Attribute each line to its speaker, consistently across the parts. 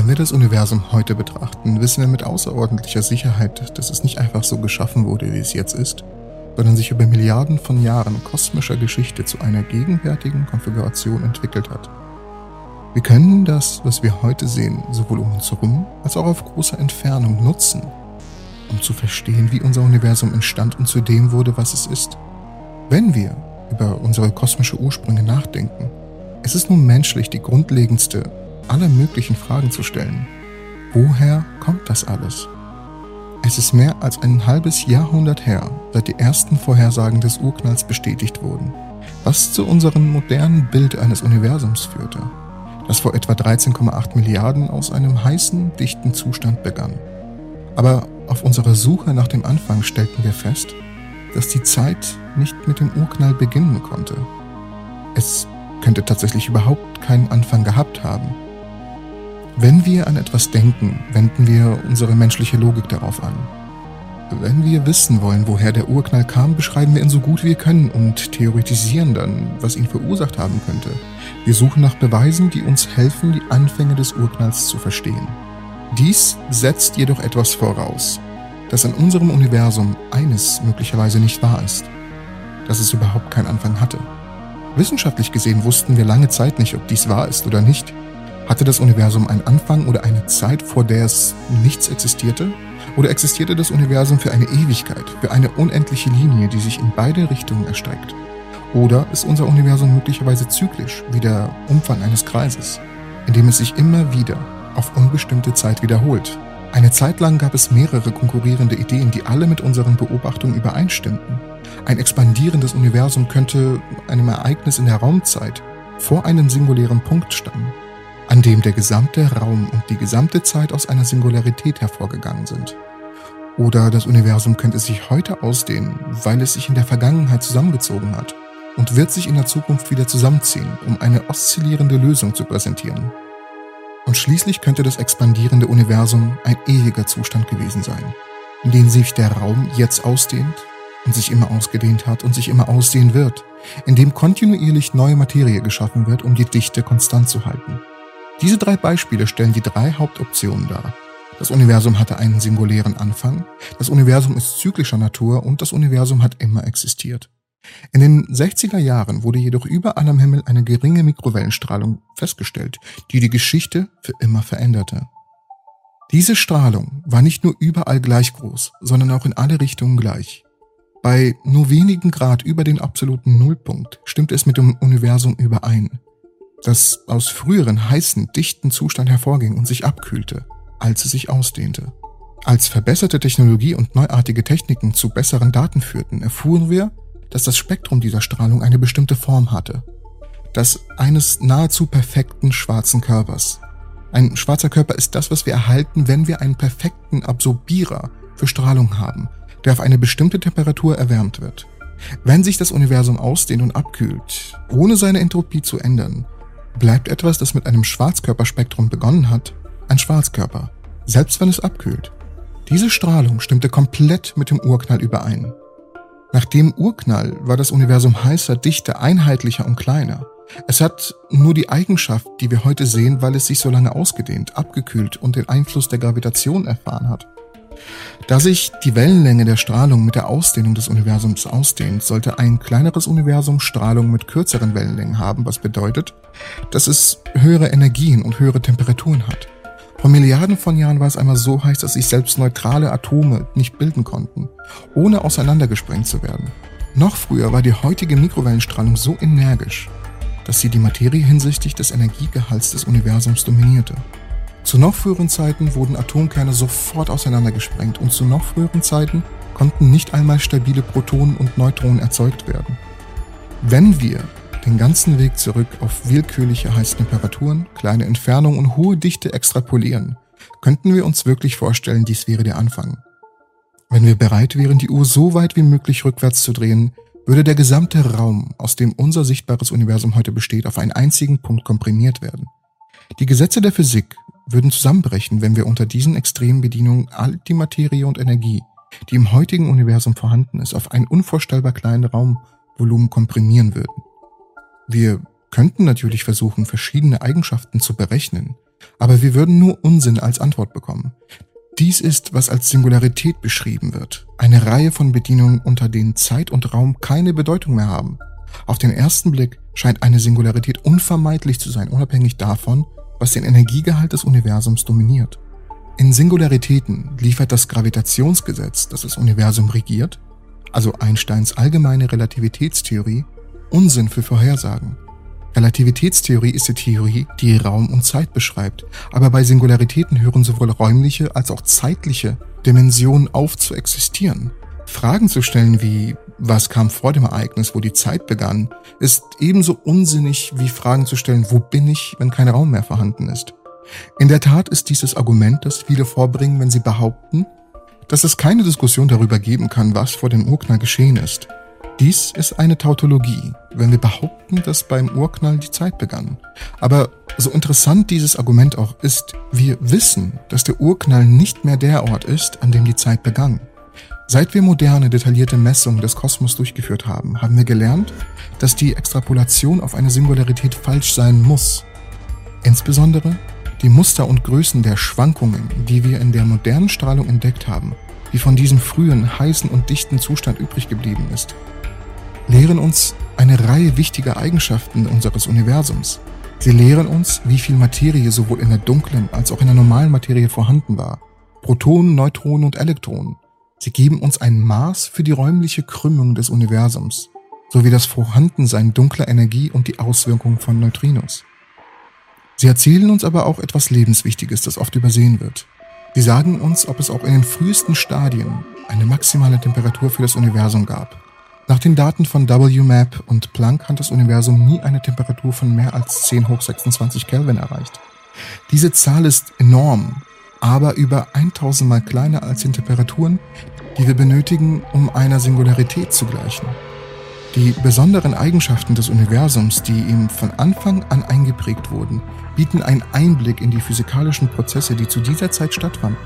Speaker 1: Wenn wir das Universum heute betrachten, wissen wir mit außerordentlicher Sicherheit, dass es nicht einfach so geschaffen wurde, wie es jetzt ist, sondern sich über Milliarden von Jahren kosmischer Geschichte zu einer gegenwärtigen Konfiguration entwickelt hat. Wir können das, was wir heute sehen, sowohl um uns herum als auch auf großer Entfernung nutzen, um zu verstehen, wie unser Universum entstand und zu dem wurde, was es ist. Wenn wir über unsere kosmische Ursprünge nachdenken, es ist nun menschlich, die grundlegendste aller möglichen Fragen zu stellen. Woher kommt das alles? Es ist mehr als ein halbes Jahrhundert her, seit die ersten Vorhersagen des Urknalls bestätigt wurden, was zu unserem modernen Bild eines Universums führte das vor etwa 13,8 Milliarden aus einem heißen, dichten Zustand begann. Aber auf unserer Suche nach dem Anfang stellten wir fest, dass die Zeit nicht mit dem Urknall beginnen konnte. Es könnte tatsächlich überhaupt keinen Anfang gehabt haben. Wenn wir an etwas denken, wenden wir unsere menschliche Logik darauf an. Wenn wir wissen wollen, woher der Urknall kam, beschreiben wir ihn so gut wir können und theoretisieren dann, was ihn verursacht haben könnte. Wir suchen nach Beweisen, die uns helfen, die Anfänge des Urknalls zu verstehen. Dies setzt jedoch etwas voraus, dass in unserem Universum eines möglicherweise nicht wahr ist, dass es überhaupt keinen Anfang hatte. Wissenschaftlich gesehen wussten wir lange Zeit nicht, ob dies wahr ist oder nicht. Hatte das Universum einen Anfang oder eine Zeit, vor der es nichts existierte? Oder existierte das Universum für eine Ewigkeit, für eine unendliche Linie, die sich in beide Richtungen erstreckt? Oder ist unser Universum möglicherweise zyklisch, wie der Umfang eines Kreises, in dem es sich immer wieder auf unbestimmte Zeit wiederholt? Eine Zeit lang gab es mehrere konkurrierende Ideen, die alle mit unseren Beobachtungen übereinstimmten. Ein expandierendes Universum könnte einem Ereignis in der Raumzeit vor einem singulären Punkt stammen an dem der gesamte Raum und die gesamte Zeit aus einer Singularität hervorgegangen sind. Oder das Universum könnte sich heute ausdehnen, weil es sich in der Vergangenheit zusammengezogen hat und wird sich in der Zukunft wieder zusammenziehen, um eine oszillierende Lösung zu präsentieren. Und schließlich könnte das expandierende Universum ein ewiger Zustand gewesen sein, in dem sich der Raum jetzt ausdehnt und sich immer ausgedehnt hat und sich immer ausdehnen wird, in dem kontinuierlich neue Materie geschaffen wird, um die Dichte konstant zu halten. Diese drei Beispiele stellen die drei Hauptoptionen dar. Das Universum hatte einen singulären Anfang, das Universum ist zyklischer Natur und das Universum hat immer existiert. In den 60er Jahren wurde jedoch überall am Himmel eine geringe Mikrowellenstrahlung festgestellt, die die Geschichte für immer veränderte. Diese Strahlung war nicht nur überall gleich groß, sondern auch in alle Richtungen gleich. Bei nur wenigen Grad über den absoluten Nullpunkt stimmte es mit dem Universum überein das aus früheren heißen, dichten Zustand hervorging und sich abkühlte, als es sich ausdehnte. Als verbesserte Technologie und neuartige Techniken zu besseren Daten führten, erfuhren wir, dass das Spektrum dieser Strahlung eine bestimmte Form hatte. Das eines nahezu perfekten schwarzen Körpers. Ein schwarzer Körper ist das, was wir erhalten, wenn wir einen perfekten Absorbierer für Strahlung haben, der auf eine bestimmte Temperatur erwärmt wird. Wenn sich das Universum ausdehnt und abkühlt, ohne seine Entropie zu ändern, bleibt etwas, das mit einem Schwarzkörperspektrum begonnen hat, ein Schwarzkörper, selbst wenn es abkühlt. Diese Strahlung stimmte komplett mit dem Urknall überein. Nach dem Urknall war das Universum heißer, dichter, einheitlicher und kleiner. Es hat nur die Eigenschaft, die wir heute sehen, weil es sich so lange ausgedehnt, abgekühlt und den Einfluss der Gravitation erfahren hat. Da sich die Wellenlänge der Strahlung mit der Ausdehnung des Universums ausdehnt, sollte ein kleineres Universum Strahlung mit kürzeren Wellenlängen haben, was bedeutet, dass es höhere Energien und höhere Temperaturen hat. Vor Milliarden von Jahren war es einmal so heiß, dass sich selbst neutrale Atome nicht bilden konnten, ohne auseinandergesprengt zu werden. Noch früher war die heutige Mikrowellenstrahlung so energisch, dass sie die Materie hinsichtlich des Energiegehalts des Universums dominierte. Zu noch früheren Zeiten wurden Atomkerne sofort auseinandergesprengt und zu noch früheren Zeiten konnten nicht einmal stabile Protonen und Neutronen erzeugt werden. Wenn wir den ganzen Weg zurück auf willkürliche Heißtemperaturen, kleine Entfernungen und hohe Dichte extrapolieren, könnten wir uns wirklich vorstellen, dies wäre der Anfang. Wenn wir bereit wären, die Uhr so weit wie möglich rückwärts zu drehen, würde der gesamte Raum, aus dem unser sichtbares Universum heute besteht, auf einen einzigen Punkt komprimiert werden. Die Gesetze der Physik würden zusammenbrechen, wenn wir unter diesen extremen Bedienungen all die Materie und Energie, die im heutigen Universum vorhanden ist, auf einen unvorstellbar kleinen Raumvolumen komprimieren würden. Wir könnten natürlich versuchen, verschiedene Eigenschaften zu berechnen, aber wir würden nur Unsinn als Antwort bekommen. Dies ist, was als Singularität beschrieben wird, eine Reihe von Bedienungen, unter denen Zeit und Raum keine Bedeutung mehr haben. Auf den ersten Blick scheint eine Singularität unvermeidlich zu sein, unabhängig davon, was den Energiegehalt des Universums dominiert. In Singularitäten liefert das Gravitationsgesetz, das das Universum regiert, also Einsteins allgemeine Relativitätstheorie, Unsinn für Vorhersagen. Relativitätstheorie ist die Theorie, die Raum und Zeit beschreibt, aber bei Singularitäten hören sowohl räumliche als auch zeitliche Dimensionen auf zu existieren. Fragen zu stellen wie, was kam vor dem Ereignis, wo die Zeit begann, ist ebenso unsinnig wie Fragen zu stellen, wo bin ich, wenn kein Raum mehr vorhanden ist. In der Tat ist dieses Argument, das viele vorbringen, wenn sie behaupten, dass es keine Diskussion darüber geben kann, was vor dem Urknall geschehen ist. Dies ist eine Tautologie, wenn wir behaupten, dass beim Urknall die Zeit begann. Aber so interessant dieses Argument auch ist, wir wissen, dass der Urknall nicht mehr der Ort ist, an dem die Zeit begann. Seit wir moderne, detaillierte Messungen des Kosmos durchgeführt haben, haben wir gelernt, dass die Extrapolation auf eine Singularität falsch sein muss. Insbesondere die Muster und Größen der Schwankungen, die wir in der modernen Strahlung entdeckt haben, die von diesem frühen, heißen und dichten Zustand übrig geblieben ist, lehren uns eine Reihe wichtiger Eigenschaften unseres Universums. Sie lehren uns, wie viel Materie sowohl in der dunklen als auch in der normalen Materie vorhanden war. Protonen, Neutronen und Elektronen. Sie geben uns ein Maß für die räumliche Krümmung des Universums, sowie das Vorhandensein dunkler Energie und die Auswirkungen von Neutrinos. Sie erzählen uns aber auch etwas Lebenswichtiges, das oft übersehen wird. Sie sagen uns, ob es auch in den frühesten Stadien eine maximale Temperatur für das Universum gab. Nach den Daten von WMAP und Planck hat das Universum nie eine Temperatur von mehr als 10 hoch 26 Kelvin erreicht. Diese Zahl ist enorm, aber über 1000 mal kleiner als die Temperaturen, die wir benötigen, um einer Singularität zu gleichen. Die besonderen Eigenschaften des Universums, die ihm von Anfang an eingeprägt wurden, bieten einen Einblick in die physikalischen Prozesse, die zu dieser Zeit stattfanden.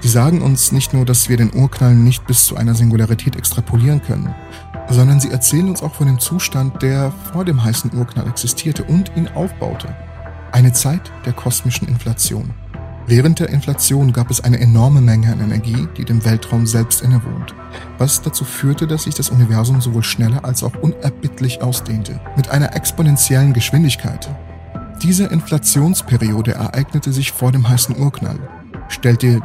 Speaker 1: Sie sagen uns nicht nur, dass wir den Urknall nicht bis zu einer Singularität extrapolieren können, sondern sie erzählen uns auch von dem Zustand, der vor dem heißen Urknall existierte und ihn aufbaute. Eine Zeit der kosmischen Inflation. Während der Inflation gab es eine enorme Menge an Energie, die dem Weltraum selbst innewohnt, was dazu führte, dass sich das Universum sowohl schneller als auch unerbittlich ausdehnte, mit einer exponentiellen Geschwindigkeit. Diese Inflationsperiode ereignete sich vor dem heißen Urknall, stellte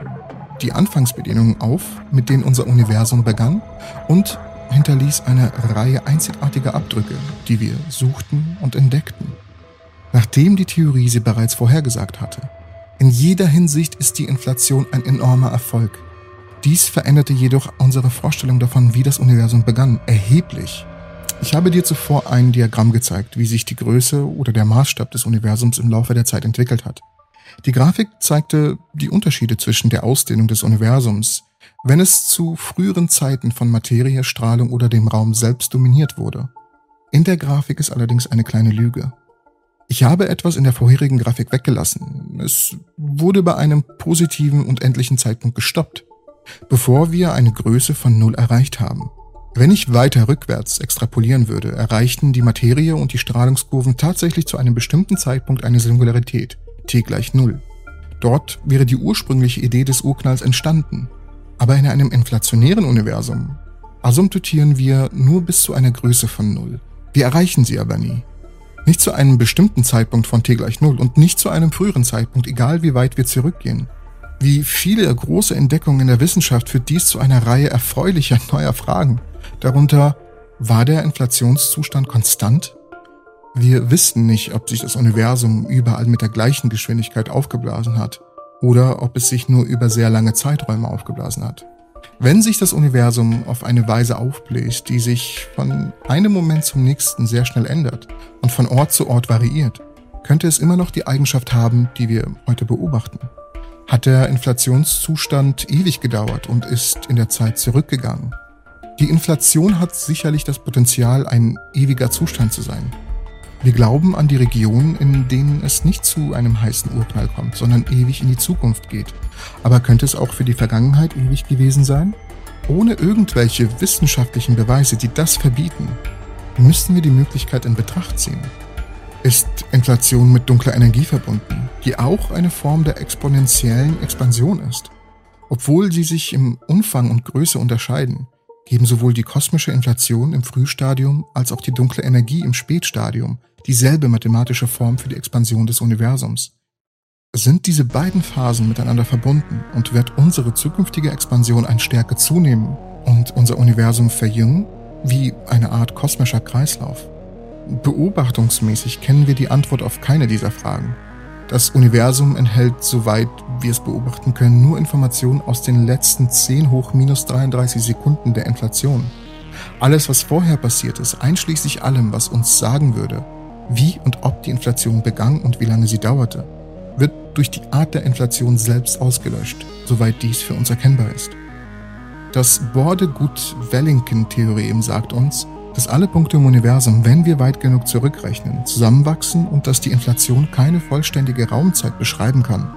Speaker 1: die Anfangsbedingungen auf, mit denen unser Universum begann und hinterließ eine Reihe einzigartiger Abdrücke, die wir suchten und entdeckten. Nachdem die Theorie sie bereits vorhergesagt hatte. In jeder Hinsicht ist die Inflation ein enormer Erfolg. Dies veränderte jedoch unsere Vorstellung davon, wie das Universum begann, erheblich. Ich habe dir zuvor ein Diagramm gezeigt, wie sich die Größe oder der Maßstab des Universums im Laufe der Zeit entwickelt hat. Die Grafik zeigte die Unterschiede zwischen der Ausdehnung des Universums, wenn es zu früheren Zeiten von Materie, Strahlung oder dem Raum selbst dominiert wurde. In der Grafik ist allerdings eine kleine Lüge. Ich habe etwas in der vorherigen Grafik weggelassen. Es wurde bei einem positiven und endlichen Zeitpunkt gestoppt, bevor wir eine Größe von Null erreicht haben. Wenn ich weiter rückwärts extrapolieren würde, erreichten die Materie und die Strahlungskurven tatsächlich zu einem bestimmten Zeitpunkt eine Singularität, t gleich Null. Dort wäre die ursprüngliche Idee des Urknalls entstanden. Aber in einem inflationären Universum asymptotieren wir nur bis zu einer Größe von Null. Wir erreichen sie aber nie. Nicht zu einem bestimmten Zeitpunkt von t gleich Null und nicht zu einem früheren Zeitpunkt, egal wie weit wir zurückgehen. Wie viele große Entdeckungen in der Wissenschaft führt dies zu einer Reihe erfreulicher neuer Fragen. Darunter, war der Inflationszustand konstant? Wir wissen nicht, ob sich das Universum überall mit der gleichen Geschwindigkeit aufgeblasen hat oder ob es sich nur über sehr lange Zeiträume aufgeblasen hat. Wenn sich das Universum auf eine Weise aufbläst, die sich von einem Moment zum nächsten sehr schnell ändert und von Ort zu Ort variiert, könnte es immer noch die Eigenschaft haben, die wir heute beobachten. Hat der Inflationszustand ewig gedauert und ist in der Zeit zurückgegangen? Die Inflation hat sicherlich das Potenzial, ein ewiger Zustand zu sein. Wir glauben an die Regionen, in denen es nicht zu einem heißen Urknall kommt, sondern ewig in die Zukunft geht. Aber könnte es auch für die Vergangenheit ewig gewesen sein? Ohne irgendwelche wissenschaftlichen Beweise, die das verbieten, müssten wir die Möglichkeit in Betracht ziehen. Ist Inflation mit dunkler Energie verbunden, die auch eine Form der exponentiellen Expansion ist. Obwohl sie sich im Umfang und Größe unterscheiden, geben sowohl die kosmische Inflation im Frühstadium als auch die dunkle Energie im Spätstadium dieselbe mathematische Form für die Expansion des Universums. Sind diese beiden Phasen miteinander verbunden und wird unsere zukünftige Expansion an Stärke zunehmen und unser Universum verjüngen, wie eine Art kosmischer Kreislauf? Beobachtungsmäßig kennen wir die Antwort auf keine dieser Fragen. Das Universum enthält, soweit wir es beobachten können, nur Informationen aus den letzten 10 hoch minus 33 Sekunden der Inflation. Alles, was vorher passiert ist, einschließlich allem, was uns sagen würde, wie und ob die Inflation begann und wie lange sie dauerte, wird durch die Art der Inflation selbst ausgelöscht, soweit dies für uns erkennbar ist. Das Borde-Gut-Wellington-Theorem sagt uns, dass alle Punkte im Universum, wenn wir weit genug zurückrechnen, zusammenwachsen und dass die Inflation keine vollständige Raumzeit beschreiben kann.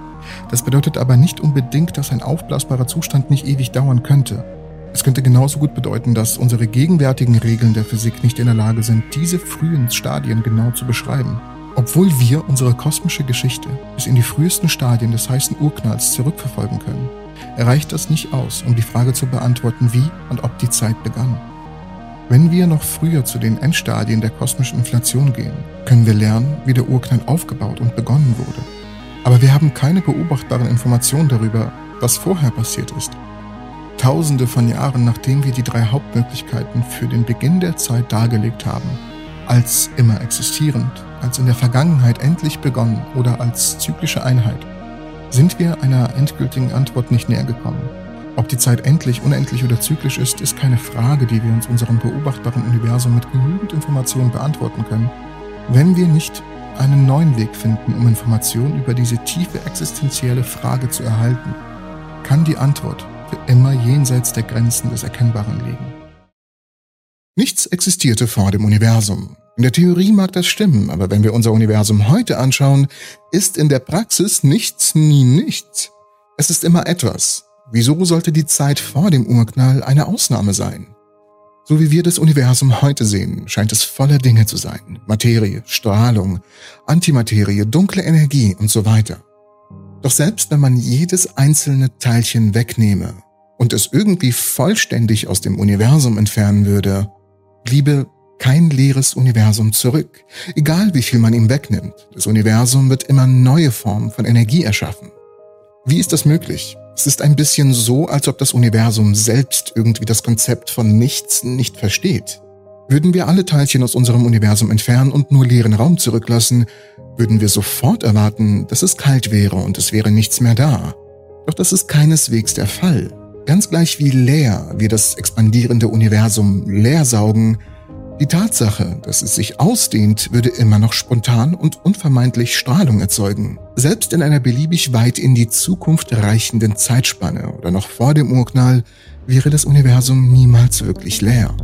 Speaker 1: Das bedeutet aber nicht unbedingt, dass ein aufblasbarer Zustand nicht ewig dauern könnte. Es könnte genauso gut bedeuten, dass unsere gegenwärtigen Regeln der Physik nicht in der Lage sind, diese frühen Stadien genau zu beschreiben. Obwohl wir unsere kosmische Geschichte bis in die frühesten Stadien des heißen Urknalls zurückverfolgen können, erreicht das nicht aus, um die Frage zu beantworten, wie und ob die Zeit begann. Wenn wir noch früher zu den Endstadien der kosmischen Inflation gehen, können wir lernen, wie der Urknall aufgebaut und begonnen wurde. Aber wir haben keine beobachtbaren Informationen darüber, was vorher passiert ist. Tausende von Jahren nachdem wir die drei Hauptmöglichkeiten für den Beginn der Zeit dargelegt haben, als immer existierend, als in der Vergangenheit endlich begonnen oder als zyklische Einheit, sind wir einer endgültigen Antwort nicht näher gekommen. Ob die Zeit endlich, unendlich oder zyklisch ist, ist keine Frage, die wir uns unserem beobachtbaren Universum mit genügend Informationen beantworten können, wenn wir nicht einen neuen Weg finden, um Informationen über diese tiefe existenzielle Frage zu erhalten, kann die Antwort immer jenseits der Grenzen des Erkennbaren liegen. Nichts existierte vor dem Universum. In der Theorie mag das stimmen, aber wenn wir unser Universum heute anschauen, ist in der Praxis nichts nie nichts. Es ist immer etwas, Wieso sollte die Zeit vor dem Urknall eine Ausnahme sein? So wie wir das Universum heute sehen, scheint es voller Dinge zu sein. Materie, Strahlung, Antimaterie, dunkle Energie und so weiter. Doch selbst wenn man jedes einzelne Teilchen wegnehme und es irgendwie vollständig aus dem Universum entfernen würde, bliebe kein leeres Universum zurück. Egal wie viel man ihm wegnimmt, das Universum wird immer neue Formen von Energie erschaffen. Wie ist das möglich? Es ist ein bisschen so, als ob das Universum selbst irgendwie das Konzept von nichts nicht versteht. Würden wir alle Teilchen aus unserem Universum entfernen und nur leeren Raum zurücklassen, würden wir sofort erwarten, dass es kalt wäre und es wäre nichts mehr da. Doch das ist keineswegs der Fall. Ganz gleich wie leer wir das expandierende Universum leer saugen, die Tatsache, dass es sich ausdehnt, würde immer noch spontan und unvermeidlich Strahlung erzeugen. Selbst in einer beliebig weit in die Zukunft reichenden Zeitspanne oder noch vor dem Urknall wäre das Universum niemals wirklich leer.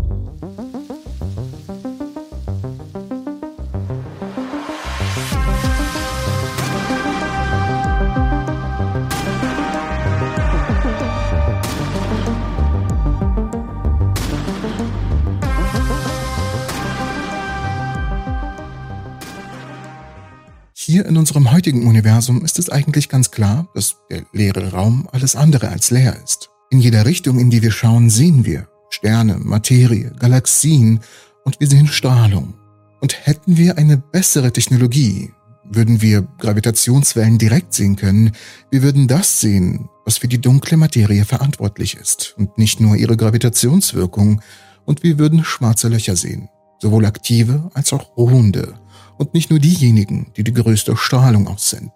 Speaker 1: Hier in unserem heutigen Universum ist es eigentlich ganz klar, dass der leere Raum alles andere als leer ist. In jeder Richtung, in die wir schauen, sehen wir Sterne, Materie, Galaxien und wir sehen Strahlung. Und hätten wir eine bessere Technologie, würden wir Gravitationswellen direkt sehen können, wir würden das sehen, was für die dunkle Materie verantwortlich ist und nicht nur ihre Gravitationswirkung, und wir würden schwarze Löcher sehen, sowohl aktive als auch ruhende, und nicht nur diejenigen, die die größte Strahlung aussenden.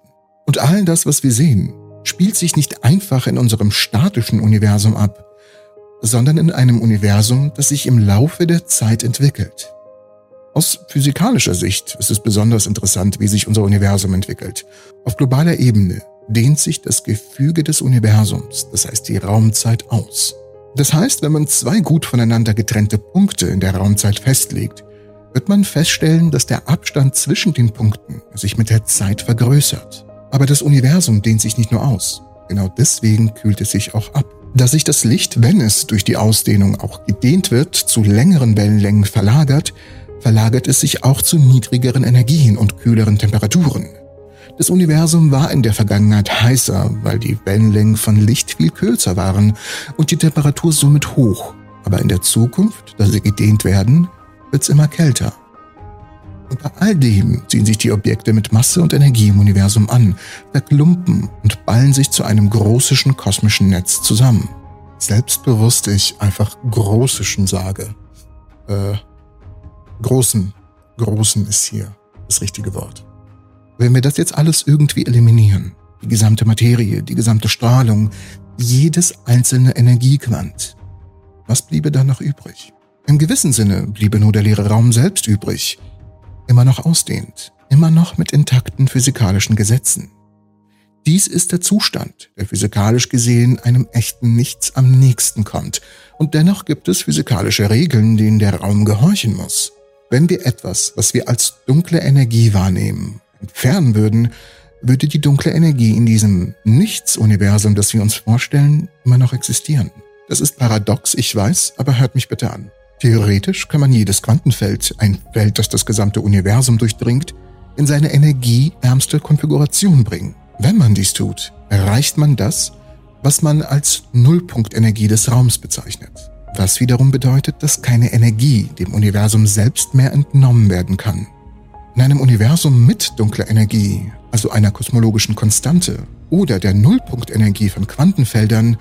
Speaker 1: Und all das, was wir sehen, spielt sich nicht einfach in unserem statischen Universum ab, sondern in einem Universum, das sich im Laufe der Zeit entwickelt. Aus physikalischer Sicht ist es besonders interessant, wie sich unser Universum entwickelt. Auf globaler Ebene dehnt sich das Gefüge des Universums, das heißt die Raumzeit, aus. Das heißt, wenn man zwei gut voneinander getrennte Punkte in der Raumzeit festlegt, wird man feststellen, dass der Abstand zwischen den Punkten sich mit der Zeit vergrößert. Aber das Universum dehnt sich nicht nur aus. Genau deswegen kühlt es sich auch ab. Da sich das Licht, wenn es durch die Ausdehnung auch gedehnt wird, zu längeren Wellenlängen verlagert, verlagert es sich auch zu niedrigeren Energien und kühleren Temperaturen. Das Universum war in der Vergangenheit heißer, weil die Wellenlängen von Licht viel kürzer waren und die Temperatur somit hoch. Aber in der Zukunft, da sie gedehnt werden, wird's immer kälter. Und bei all dem ziehen sich die Objekte mit Masse und Energie im Universum an, verklumpen und ballen sich zu einem großischen kosmischen Netz zusammen. Selbstbewusst ich einfach großischen sage. Äh, großen, großen ist hier das richtige Wort. Wenn wir das jetzt alles irgendwie eliminieren, die gesamte Materie, die gesamte Strahlung, jedes einzelne Energiequant, was bliebe dann noch übrig? Im gewissen Sinne bliebe nur der leere Raum selbst übrig, immer noch ausdehnt, immer noch mit intakten physikalischen Gesetzen. Dies ist der Zustand, der physikalisch gesehen einem echten Nichts am nächsten kommt, und dennoch gibt es physikalische Regeln, denen der Raum gehorchen muss. Wenn wir etwas, was wir als dunkle Energie wahrnehmen, entfernen würden, würde die dunkle Energie in diesem Nichts-Universum, das wir uns vorstellen, immer noch existieren. Das ist paradox, ich weiß, aber hört mich bitte an. Theoretisch kann man jedes Quantenfeld, ein Feld, das das gesamte Universum durchdringt, in seine energieärmste Konfiguration bringen. Wenn man dies tut, erreicht man das, was man als Nullpunktenergie des Raums bezeichnet. Was wiederum bedeutet, dass keine Energie dem Universum selbst mehr entnommen werden kann. In einem Universum mit dunkler Energie, also einer kosmologischen Konstante oder der Nullpunktenergie von Quantenfeldern,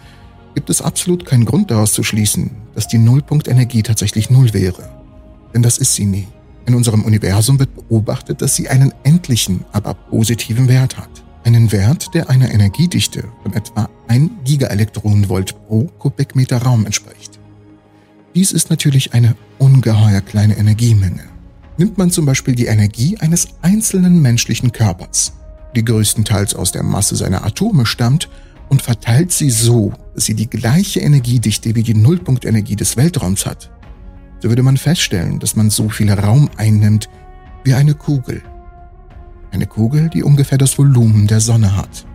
Speaker 1: gibt es absolut keinen Grund daraus zu schließen, dass die Nullpunktenergie tatsächlich Null wäre. Denn das ist sie nie. In unserem Universum wird beobachtet, dass sie einen endlichen, aber positiven Wert hat. Einen Wert, der einer Energiedichte von etwa 1 Gigaelektronenvolt pro Kubikmeter Raum entspricht. Dies ist natürlich eine ungeheuer kleine Energiemenge nimmt man zum Beispiel die Energie eines einzelnen menschlichen Körpers, die größtenteils aus der Masse seiner Atome stammt, und verteilt sie so, dass sie die gleiche Energiedichte wie die Nullpunktenergie des Weltraums hat, so würde man feststellen, dass man so viel Raum einnimmt wie eine Kugel. Eine Kugel, die ungefähr das Volumen der Sonne hat.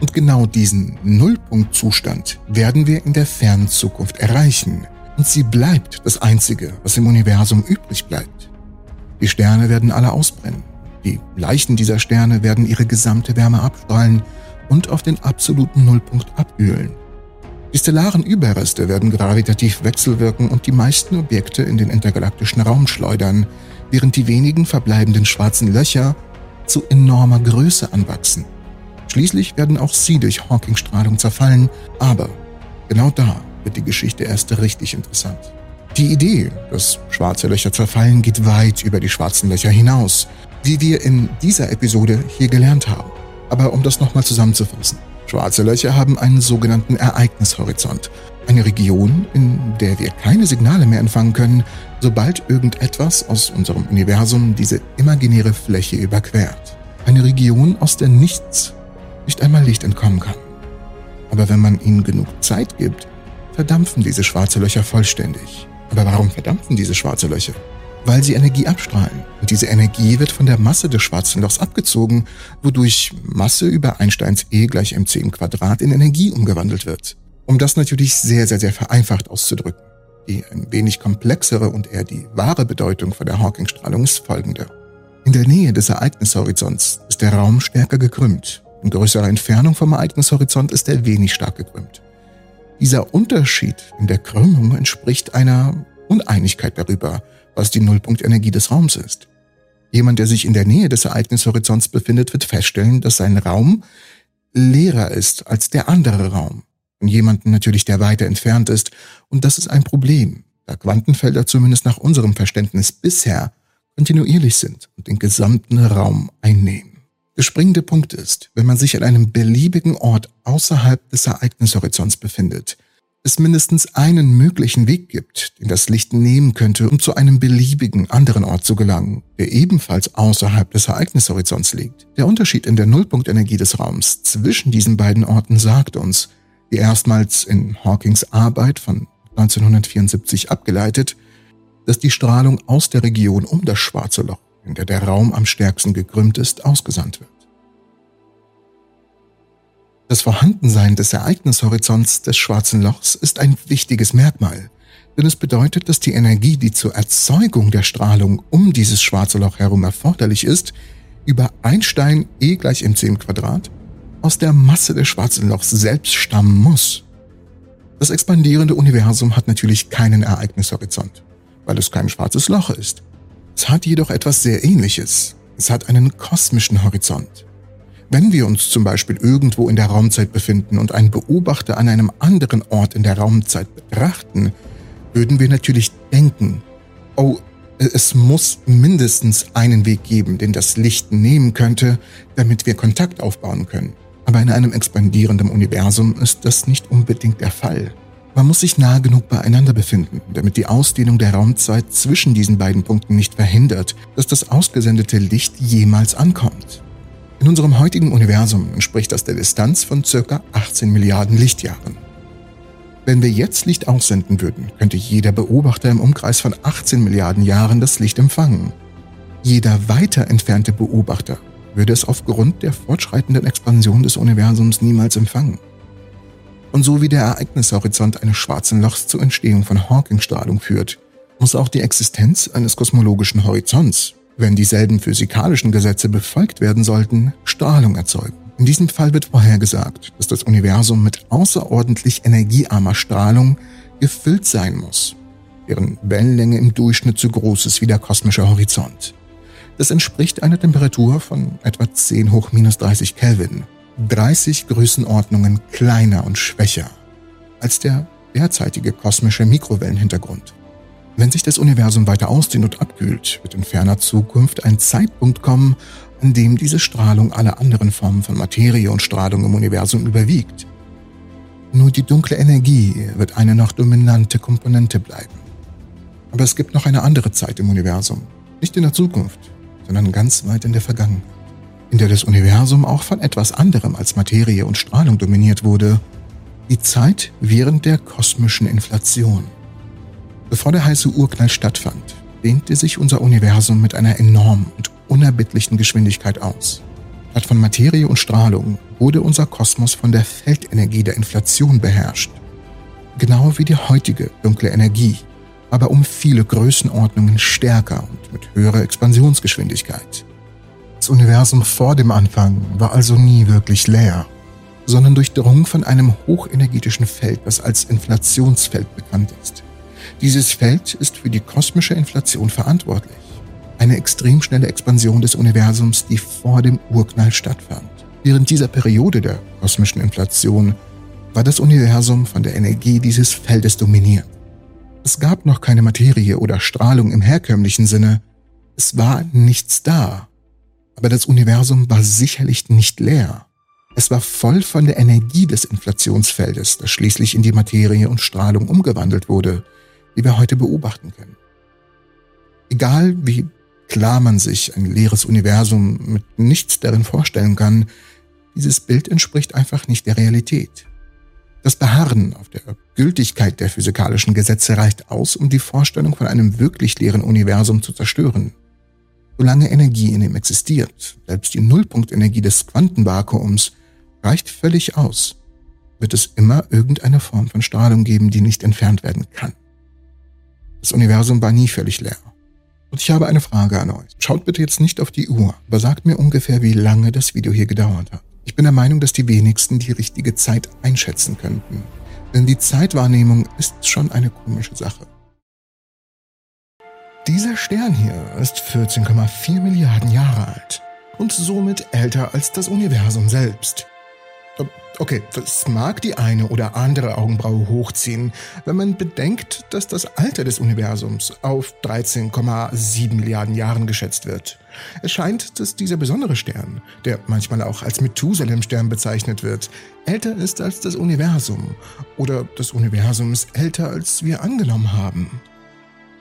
Speaker 1: Und genau diesen Nullpunktzustand werden wir in der fernen Zukunft erreichen. Und sie bleibt das Einzige, was im Universum übrig bleibt. Die Sterne werden alle ausbrennen. Die Leichen dieser Sterne werden ihre gesamte Wärme abstrahlen und auf den absoluten Nullpunkt abölen. Die stellaren Überreste werden gravitativ wechselwirken und die meisten Objekte in den intergalaktischen Raum schleudern, während die wenigen verbleibenden schwarzen Löcher zu enormer Größe anwachsen. Schließlich werden auch sie durch Hawking-Strahlung zerfallen, aber genau da wird die Geschichte erst richtig interessant. Die Idee, dass schwarze Löcher zerfallen, geht weit über die schwarzen Löcher hinaus, wie wir in dieser Episode hier gelernt haben. Aber um das nochmal zusammenzufassen. Schwarze Löcher haben einen sogenannten Ereignishorizont, eine Region, in der wir keine Signale mehr empfangen können, sobald irgendetwas aus unserem Universum diese imaginäre Fläche überquert. Eine Region, aus der nichts, nicht einmal Licht entkommen kann. Aber wenn man ihnen genug Zeit gibt, verdampfen diese schwarze Löcher vollständig. Aber warum verdampfen diese schwarze Löcher? Weil sie Energie abstrahlen. Und diese Energie wird von der Masse des schwarzen Lochs abgezogen, wodurch Masse über Einsteins E gleich mc im Quadrat in Energie umgewandelt wird. Um das natürlich sehr, sehr, sehr vereinfacht auszudrücken. Die ein wenig komplexere und eher die wahre Bedeutung von der Hawking-Strahlung ist folgende. In der Nähe des Ereignishorizonts ist der Raum stärker gekrümmt. In größerer Entfernung vom Ereignishorizont ist er wenig stark gekrümmt. Dieser Unterschied in der Krümmung entspricht einer Uneinigkeit darüber, was die Nullpunktenergie des Raums ist. Jemand, der sich in der Nähe des Ereignishorizonts befindet, wird feststellen, dass sein Raum leerer ist als der andere Raum. Und jemanden natürlich, der weiter entfernt ist. Und das ist ein Problem, da Quantenfelder zumindest nach unserem Verständnis bisher kontinuierlich sind und den gesamten Raum einnehmen. Der springende Punkt ist, wenn man sich an einem beliebigen Ort außerhalb des Ereignishorizonts befindet, es mindestens einen möglichen Weg gibt, den das Licht nehmen könnte, um zu einem beliebigen anderen Ort zu gelangen, der ebenfalls außerhalb des Ereignishorizonts liegt. Der Unterschied in der Nullpunktenergie des Raums zwischen diesen beiden Orten sagt uns, wie erstmals in Hawkings Arbeit von 1974 abgeleitet, dass die Strahlung aus der Region um das schwarze Loch in der der Raum am stärksten gekrümmt ist, ausgesandt wird. Das Vorhandensein des Ereignishorizonts des schwarzen Lochs ist ein wichtiges Merkmal, denn es bedeutet, dass die Energie, die zur Erzeugung der Strahlung um dieses schwarze Loch herum erforderlich ist, über Einstein E gleich mc im Quadrat aus der Masse des schwarzen Lochs selbst stammen muss. Das expandierende Universum hat natürlich keinen Ereignishorizont, weil es kein schwarzes Loch ist. Es hat jedoch etwas sehr ähnliches. Es hat einen kosmischen Horizont. Wenn wir uns zum Beispiel irgendwo in der Raumzeit befinden und einen Beobachter an einem anderen Ort in der Raumzeit betrachten, würden wir natürlich denken, oh, es muss mindestens einen Weg geben, den das Licht nehmen könnte, damit wir Kontakt aufbauen können. Aber in einem expandierenden Universum ist das nicht unbedingt der Fall. Man muss sich nahe genug beieinander befinden, damit die Ausdehnung der Raumzeit zwischen diesen beiden Punkten nicht verhindert, dass das ausgesendete Licht jemals ankommt. In unserem heutigen Universum entspricht das der Distanz von ca. 18 Milliarden Lichtjahren. Wenn wir jetzt Licht aussenden würden, könnte jeder Beobachter im Umkreis von 18 Milliarden Jahren das Licht empfangen. Jeder weiter entfernte Beobachter würde es aufgrund der fortschreitenden Expansion des Universums niemals empfangen. Und so wie der Ereignishorizont eines schwarzen Lochs zur Entstehung von Hawking-Strahlung führt, muss auch die Existenz eines kosmologischen Horizonts, wenn dieselben physikalischen Gesetze befolgt werden sollten, Strahlung erzeugen. In diesem Fall wird vorhergesagt, dass das Universum mit außerordentlich energiearmer Strahlung gefüllt sein muss, deren Wellenlänge im Durchschnitt so groß ist wie der kosmische Horizont. Das entspricht einer Temperatur von etwa 10 hoch minus 30 Kelvin, 30 Größenordnungen kleiner und schwächer als der derzeitige kosmische Mikrowellenhintergrund. Wenn sich das Universum weiter ausdehnt und abkühlt, wird in ferner Zukunft ein Zeitpunkt kommen, an dem diese Strahlung alle anderen Formen von Materie und Strahlung im Universum überwiegt. Nur die dunkle Energie wird eine noch dominante Komponente bleiben. Aber es gibt noch eine andere Zeit im Universum, nicht in der Zukunft, sondern ganz weit in der Vergangenheit, in der das Universum auch von etwas anderem als Materie und Strahlung dominiert wurde, die Zeit während der kosmischen Inflation. Bevor der heiße Urknall stattfand, dehnte sich unser Universum mit einer enormen und unerbittlichen Geschwindigkeit aus. Statt von Materie und Strahlung wurde unser Kosmos von der Feldenergie der Inflation beherrscht. Genau wie die heutige dunkle Energie, aber um viele Größenordnungen stärker und mit höherer Expansionsgeschwindigkeit. Das Universum vor dem Anfang war also nie wirklich leer, sondern durchdrungen von einem hochenergetischen Feld, das als Inflationsfeld bekannt ist. Dieses Feld ist für die kosmische Inflation verantwortlich. Eine extrem schnelle Expansion des Universums, die vor dem Urknall stattfand. Während dieser Periode der kosmischen Inflation war das Universum von der Energie dieses Feldes dominiert. Es gab noch keine Materie oder Strahlung im herkömmlichen Sinne. Es war nichts da. Aber das Universum war sicherlich nicht leer. Es war voll von der Energie des Inflationsfeldes, das schließlich in die Materie und Strahlung umgewandelt wurde, die wir heute beobachten können. Egal wie klar man sich ein leeres Universum mit nichts darin vorstellen kann, dieses Bild entspricht einfach nicht der Realität. Das Beharren auf der Gültigkeit der physikalischen Gesetze reicht aus, um die Vorstellung von einem wirklich leeren Universum zu zerstören. Solange Energie in ihm existiert, selbst die Nullpunktenergie des Quantenvakuums, reicht völlig aus, wird es immer irgendeine Form von Strahlung geben, die nicht entfernt werden kann. Das Universum war nie völlig leer. Und ich habe eine Frage an euch. Schaut bitte jetzt nicht auf die Uhr, aber sagt mir ungefähr, wie lange das Video hier gedauert hat. Ich bin der Meinung, dass die wenigsten die richtige Zeit einschätzen könnten. Denn die Zeitwahrnehmung ist schon eine komische Sache. Dieser Stern hier ist 14,4 Milliarden Jahre alt und somit älter als das Universum selbst. Okay, das mag die eine oder andere Augenbraue hochziehen, wenn man bedenkt, dass das Alter des Universums auf 13,7 Milliarden Jahren geschätzt wird. Es scheint, dass dieser besondere Stern, der manchmal auch als Methusalem-Stern bezeichnet wird, älter ist als das Universum. Oder das Universum ist älter, als wir angenommen haben.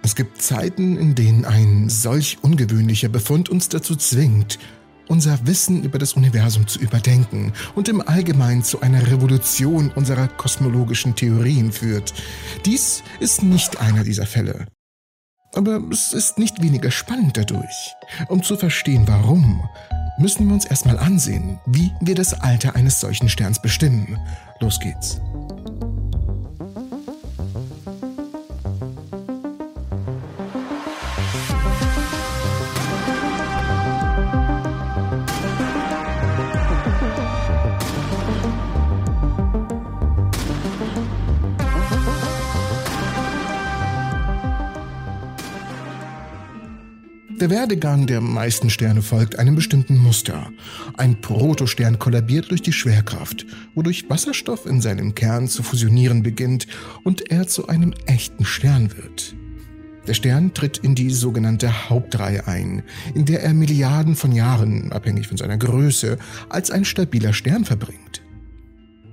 Speaker 1: Es gibt Zeiten, in denen ein solch ungewöhnlicher Befund uns dazu zwingt, unser Wissen über das Universum zu überdenken und im Allgemeinen zu einer Revolution unserer kosmologischen Theorien führt. Dies ist nicht einer dieser Fälle. Aber es ist nicht weniger spannend dadurch. Um zu verstehen, warum, müssen wir uns erstmal ansehen, wie wir das Alter eines solchen Sterns bestimmen. Los geht's. Der Werdegang der meisten Sterne folgt einem bestimmten Muster. Ein Protostern kollabiert durch die Schwerkraft, wodurch Wasserstoff in seinem Kern zu fusionieren beginnt und er zu einem echten Stern wird. Der Stern tritt in die sogenannte Hauptreihe ein, in der er Milliarden von Jahren, abhängig von seiner Größe, als ein stabiler Stern verbringt.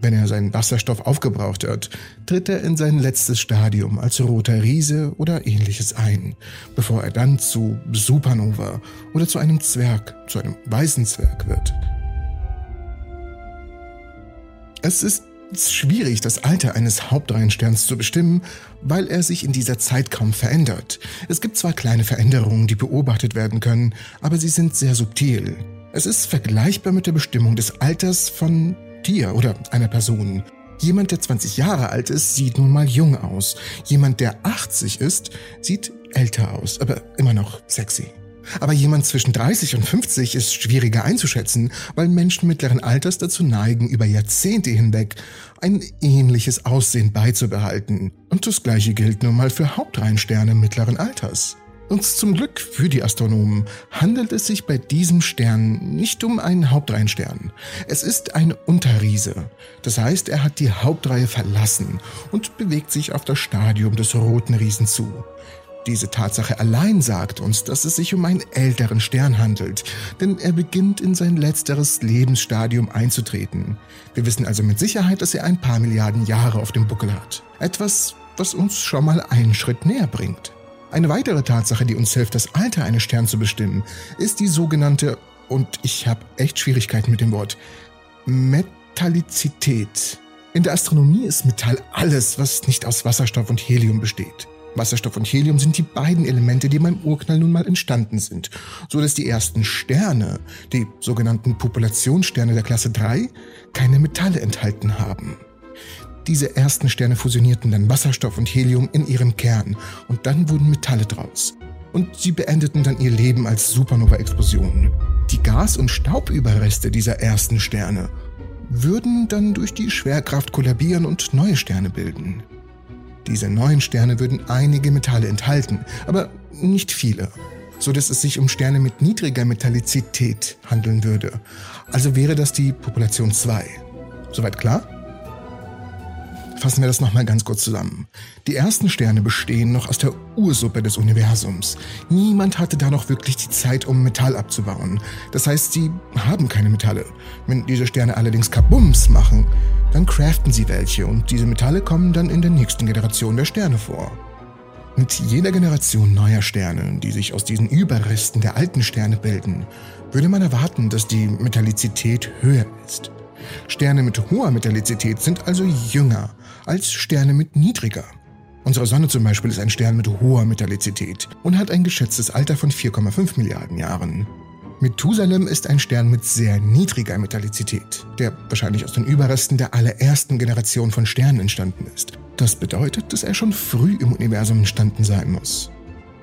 Speaker 1: Wenn er seinen Wasserstoff aufgebraucht hat, tritt er in sein letztes Stadium als roter Riese oder ähnliches ein, bevor er dann zu Supernova oder zu einem Zwerg, zu einem weißen Zwerg wird. Es ist schwierig, das Alter eines Hauptreihensterns zu bestimmen, weil er sich in dieser Zeit kaum verändert. Es gibt zwar kleine Veränderungen, die beobachtet werden können, aber sie sind sehr subtil. Es ist vergleichbar mit der Bestimmung des Alters von Tier oder einer Person. Jemand, der 20 Jahre alt ist, sieht nun mal jung aus. Jemand, der 80 ist, sieht älter aus, aber immer noch sexy. Aber jemand zwischen 30 und 50 ist schwieriger einzuschätzen, weil Menschen mittleren Alters dazu neigen, über Jahrzehnte hinweg ein ähnliches Aussehen beizubehalten. Und das gleiche gilt nun mal für Hauptreihensterne mittleren Alters. Und zum Glück für die Astronomen handelt es sich bei diesem Stern nicht um einen Hauptreihenstern. Es ist ein Unterriese. Das heißt, er hat die Hauptreihe verlassen und bewegt sich auf das Stadium des roten Riesen zu. Diese Tatsache allein sagt uns, dass es sich um einen älteren Stern handelt, denn er beginnt in sein letzteres Lebensstadium einzutreten. Wir wissen also mit Sicherheit, dass er ein paar Milliarden Jahre auf dem Buckel hat. Etwas, was uns schon mal einen Schritt näher bringt. Eine weitere Tatsache, die uns hilft, das Alter eines Sterns zu bestimmen, ist die sogenannte, und ich habe echt Schwierigkeiten mit dem Wort, Metallizität. In der Astronomie ist Metall alles, was nicht aus Wasserstoff und Helium besteht. Wasserstoff und Helium sind die beiden Elemente, die beim Urknall nun mal entstanden sind, so dass die ersten Sterne, die sogenannten Populationssterne der Klasse 3, keine Metalle enthalten haben. Diese ersten Sterne fusionierten dann Wasserstoff und Helium in ihrem Kern und dann wurden Metalle draus. Und sie beendeten dann ihr Leben als Supernova-Explosionen. Die Gas- und Staubüberreste dieser ersten Sterne würden dann durch die Schwerkraft kollabieren und neue Sterne bilden. Diese neuen Sterne würden einige Metalle enthalten, aber nicht viele, so dass es sich um Sterne mit niedriger Metallizität handeln würde. Also wäre das die Population 2. Soweit klar? Fassen wir das nochmal ganz kurz zusammen. Die ersten Sterne bestehen noch aus der Ursuppe des Universums. Niemand hatte da noch wirklich die Zeit, um Metall abzubauen. Das heißt, sie haben keine Metalle. Wenn diese Sterne allerdings Kabums machen, dann craften sie welche und diese Metalle kommen dann in der nächsten Generation der Sterne vor. Mit jeder Generation neuer Sterne, die sich aus diesen Überresten der alten Sterne bilden, würde man erwarten, dass die Metallizität höher ist. Sterne mit hoher Metallizität sind also jünger als Sterne mit niedriger. Unsere Sonne zum Beispiel ist ein Stern mit hoher Metallizität und hat ein geschätztes Alter von 4,5 Milliarden Jahren. Methusalem ist ein Stern mit sehr niedriger Metallizität, der wahrscheinlich aus den Überresten der allerersten Generation von Sternen entstanden ist. Das bedeutet, dass er schon früh im Universum entstanden sein muss.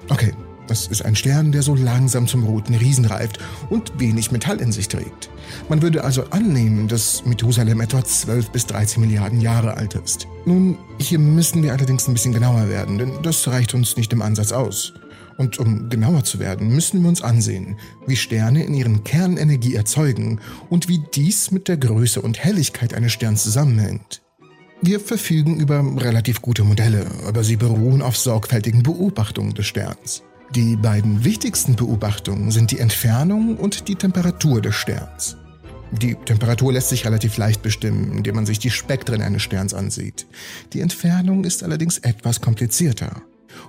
Speaker 1: Okay, das ist ein Stern, der so langsam zum roten Riesen reift und wenig Metall in sich trägt. Man würde also annehmen, dass Methusalem etwa 12 bis 13 Milliarden Jahre alt ist. Nun, hier müssen wir allerdings ein bisschen genauer werden, denn das reicht uns nicht im Ansatz aus. Und um genauer zu werden, müssen wir uns ansehen, wie Sterne in ihren Kern Energie erzeugen und wie dies mit der Größe und Helligkeit eines Sterns zusammenhängt. Wir verfügen über relativ gute Modelle, aber sie beruhen auf sorgfältigen Beobachtungen des Sterns. Die beiden wichtigsten Beobachtungen sind die Entfernung und die Temperatur des Sterns. Die Temperatur lässt sich relativ leicht bestimmen, indem man sich die Spektren eines Sterns ansieht. Die Entfernung ist allerdings etwas komplizierter.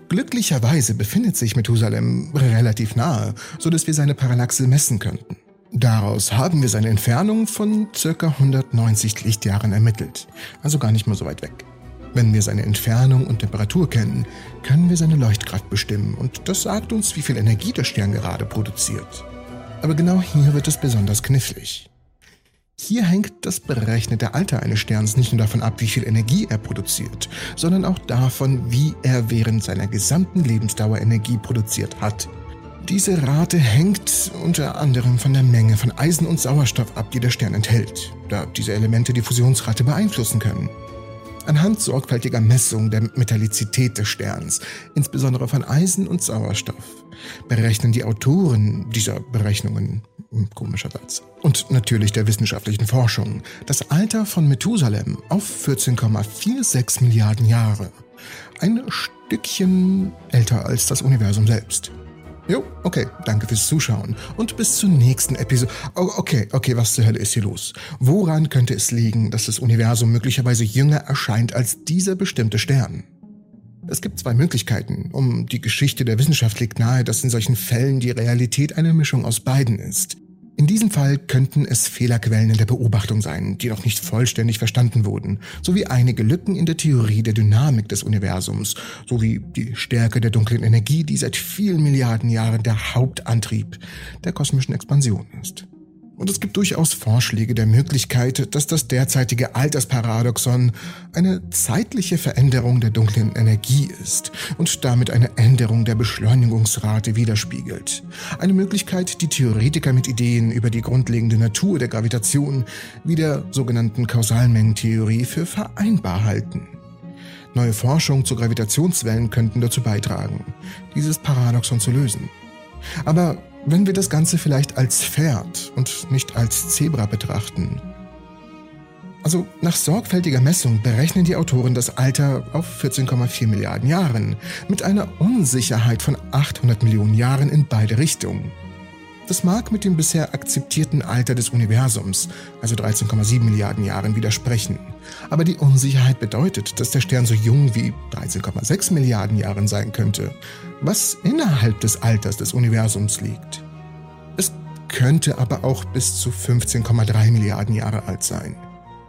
Speaker 1: Glücklicherweise befindet sich Methusalem relativ nahe, so dass wir seine Parallaxe messen könnten. Daraus haben wir seine Entfernung von ca. 190 Lichtjahren ermittelt, also gar nicht mehr so weit weg. Wenn wir seine Entfernung und Temperatur kennen, können wir seine Leuchtkraft bestimmen und das sagt uns, wie viel Energie der Stern gerade produziert. Aber genau hier wird es besonders knifflig. Hier hängt das berechnete Alter eines Sterns nicht nur davon ab, wie viel Energie er produziert, sondern auch davon, wie er während seiner gesamten Lebensdauer Energie produziert hat. Diese Rate hängt unter anderem von der Menge von Eisen und Sauerstoff ab, die der Stern enthält, da diese Elemente die Fusionsrate beeinflussen können. Anhand sorgfältiger Messung der Metallizität des Sterns, insbesondere von Eisen und Sauerstoff, berechnen die Autoren dieser Berechnungen, hm, komischer Satz, und natürlich der wissenschaftlichen Forschung, das Alter von Methusalem auf 14,46 Milliarden Jahre. Ein Stückchen älter als das Universum selbst. Jo, okay, danke fürs Zuschauen und bis zur nächsten Episode. Oh, okay, okay, was zur Hölle ist hier los? Woran könnte es liegen, dass das Universum möglicherweise jünger erscheint als dieser bestimmte Stern? Es gibt zwei Möglichkeiten. Um die Geschichte der Wissenschaft liegt nahe, dass in solchen Fällen die Realität eine Mischung aus beiden ist. In diesem Fall könnten es Fehlerquellen in der Beobachtung sein, die noch nicht vollständig verstanden wurden, sowie einige Lücken in der Theorie der Dynamik des Universums, sowie die Stärke der dunklen Energie, die seit vielen Milliarden Jahren der Hauptantrieb der kosmischen Expansion ist. Und es gibt durchaus Vorschläge der Möglichkeit, dass das derzeitige Altersparadoxon eine zeitliche Veränderung der dunklen Energie ist und damit eine Änderung der Beschleunigungsrate widerspiegelt. Eine Möglichkeit, die Theoretiker mit Ideen über die grundlegende Natur der Gravitation wie der sogenannten Kausalmengentheorie für vereinbar halten. Neue Forschung zu Gravitationswellen könnten dazu beitragen, dieses Paradoxon zu lösen. Aber wenn wir das Ganze vielleicht als Pferd und nicht als Zebra betrachten. Also nach sorgfältiger Messung berechnen die Autoren das Alter auf 14,4 Milliarden Jahren mit einer Unsicherheit von 800 Millionen Jahren in beide Richtungen. Das mag mit dem bisher akzeptierten Alter des Universums, also 13,7 Milliarden Jahren, widersprechen. Aber die Unsicherheit bedeutet, dass der Stern so jung wie 13,6 Milliarden Jahren sein könnte, was innerhalb des Alters des Universums liegt. Könnte aber auch bis zu 15,3 Milliarden Jahre alt sein,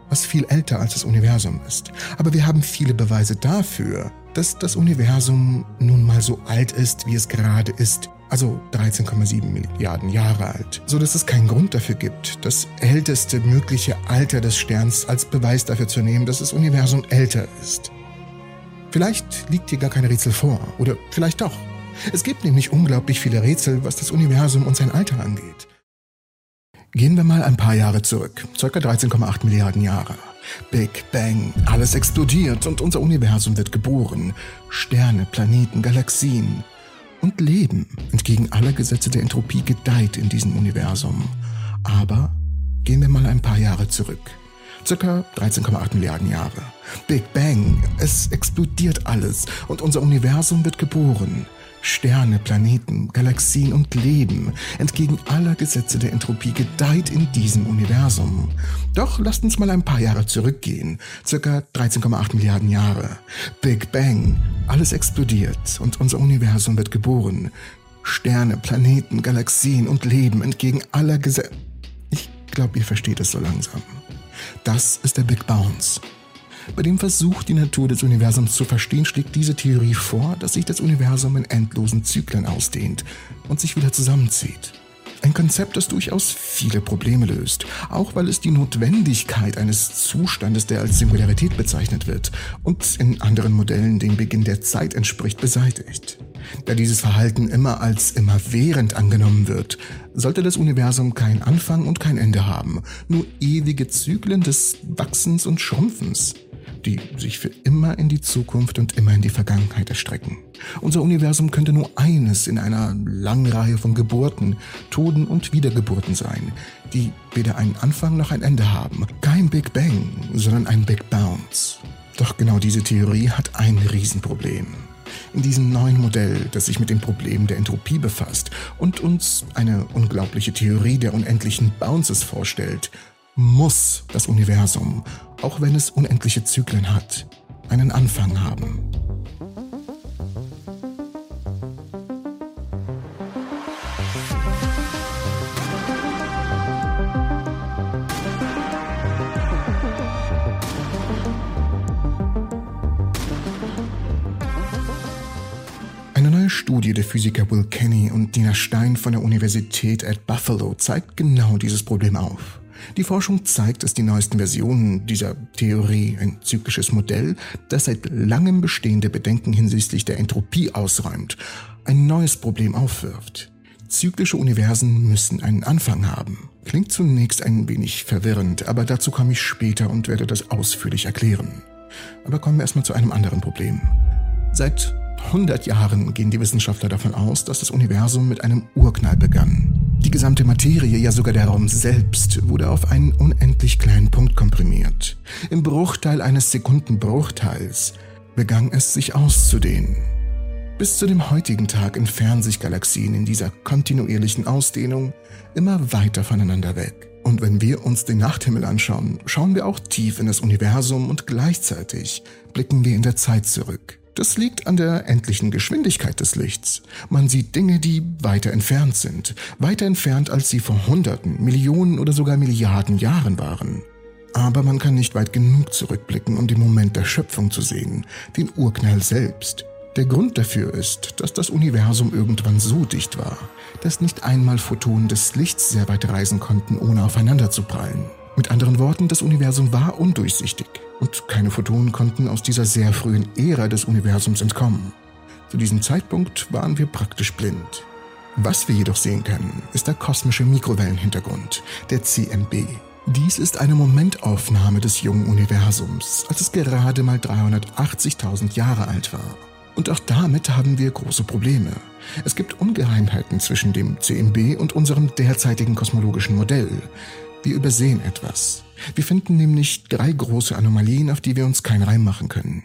Speaker 1: was viel älter als das Universum ist. Aber wir haben viele Beweise dafür, dass das Universum nun mal so alt ist, wie es gerade ist also 13,7 Milliarden Jahre alt, so dass es keinen Grund dafür gibt, das älteste mögliche Alter des Sterns als Beweis dafür zu nehmen, dass das Universum älter ist. Vielleicht liegt hier gar kein Rätsel vor, oder vielleicht doch. Es gibt nämlich unglaublich viele Rätsel, was das Universum und sein Alter angeht. Gehen wir mal ein paar Jahre zurück, ca. 13,8 Milliarden Jahre. Big Bang, alles explodiert und unser Universum wird geboren. Sterne, Planeten, Galaxien, und Leben entgegen aller Gesetze der Entropie gedeiht in diesem Universum. Aber gehen wir mal ein paar Jahre zurück. Circa 13,8 Milliarden Jahre. Big Bang, es explodiert alles und unser Universum wird geboren. Sterne, Planeten, Galaxien und Leben, entgegen aller Gesetze der Entropie, gedeiht in diesem Universum. Doch lasst uns mal ein paar Jahre zurückgehen, circa 13,8 Milliarden Jahre. Big Bang, alles explodiert und unser Universum wird geboren. Sterne, Planeten, Galaxien und Leben entgegen aller Gesetze. Ich glaube, ihr versteht es so langsam. Das ist der Big Bounce. Bei dem Versuch, die Natur des Universums zu verstehen, schlägt diese Theorie vor, dass sich das Universum in endlosen Zyklen ausdehnt und sich wieder zusammenzieht. Ein Konzept, das durchaus viele Probleme löst, auch weil es die Notwendigkeit eines Zustandes, der als Singularität bezeichnet wird und in anderen Modellen dem Beginn der Zeit entspricht, beseitigt. Da dieses Verhalten immer als immerwährend angenommen wird, sollte das Universum kein Anfang und kein Ende haben, nur ewige Zyklen des Wachsens und Schrumpfens die sich für immer in die Zukunft und immer in die Vergangenheit erstrecken. Unser Universum könnte nur eines in einer langen Reihe von Geburten, Toden und Wiedergeburten sein, die weder einen Anfang noch ein Ende haben. Kein Big Bang, sondern ein Big Bounce. Doch genau diese Theorie hat ein Riesenproblem. In diesem neuen Modell, das sich mit dem Problem der Entropie befasst und uns eine unglaubliche Theorie der unendlichen Bounces vorstellt, muss das Universum, auch wenn es unendliche Zyklen hat, einen Anfang haben. Eine neue Studie der Physiker Will Kenny und Dina Stein von der Universität at Buffalo zeigt genau dieses Problem auf. Die Forschung zeigt, dass die neuesten Versionen dieser Theorie, ein zyklisches Modell, das seit langem bestehende Bedenken hinsichtlich der Entropie ausräumt, ein neues Problem aufwirft. Zyklische Universen müssen einen Anfang haben. Klingt zunächst ein wenig verwirrend, aber dazu komme ich später und werde das ausführlich erklären. Aber kommen wir erstmal zu einem anderen Problem. Seit 100 Jahren gehen die Wissenschaftler davon aus, dass das Universum mit einem Urknall begann. Die gesamte Materie, ja sogar der Raum selbst, wurde auf einen unendlich kleinen Punkt komprimiert. Im Bruchteil eines Sekundenbruchteils begann es sich auszudehnen. Bis zu dem heutigen Tag entfernen sich Galaxien in dieser kontinuierlichen Ausdehnung immer weiter voneinander weg. Und wenn wir uns den Nachthimmel anschauen, schauen wir auch tief in das Universum und gleichzeitig blicken wir in der Zeit zurück. Das liegt an der endlichen Geschwindigkeit des Lichts. Man sieht Dinge, die weiter entfernt sind, weiter entfernt, als sie vor Hunderten, Millionen oder sogar Milliarden Jahren waren. Aber man kann nicht weit genug zurückblicken, um den Moment der Schöpfung zu sehen, den Urknall selbst. Der Grund dafür ist, dass das Universum irgendwann so dicht war, dass nicht einmal Photonen des Lichts sehr weit reisen konnten, ohne aufeinander zu prallen. Mit anderen Worten, das Universum war undurchsichtig und keine Photonen konnten aus dieser sehr frühen Ära des Universums entkommen. Zu diesem Zeitpunkt waren wir praktisch blind. Was wir jedoch sehen können, ist der kosmische Mikrowellenhintergrund, der CMB. Dies ist eine Momentaufnahme des jungen Universums, als es gerade mal 380.000 Jahre alt war. Und auch damit haben wir große Probleme. Es gibt Ungeheimheiten zwischen dem CMB und unserem derzeitigen kosmologischen Modell. Wir übersehen etwas. Wir finden nämlich drei große Anomalien, auf die wir uns keinen Reim machen können.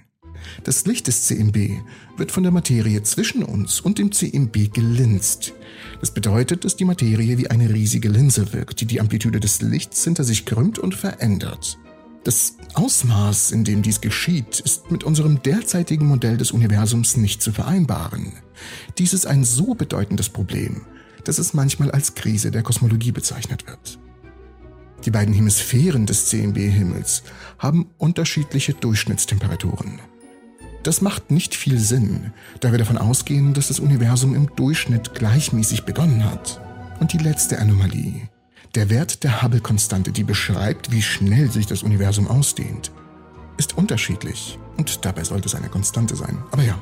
Speaker 1: Das Licht des CMB wird von der Materie zwischen uns und dem CMB gelinst. Das bedeutet, dass die Materie wie eine riesige Linse wirkt, die die Amplitude des Lichts hinter sich krümmt und verändert. Das Ausmaß, in dem dies geschieht, ist mit unserem derzeitigen Modell des Universums nicht zu vereinbaren. Dies ist ein so bedeutendes Problem, dass es manchmal als Krise der Kosmologie bezeichnet wird. Die beiden Hemisphären des CMB-Himmels haben unterschiedliche Durchschnittstemperaturen. Das macht nicht viel Sinn, da wir davon ausgehen, dass das Universum im Durchschnitt gleichmäßig begonnen hat. Und die letzte Anomalie, der Wert der Hubble-Konstante, die beschreibt, wie schnell sich das Universum ausdehnt, ist unterschiedlich und dabei sollte es eine Konstante sein. Aber ja,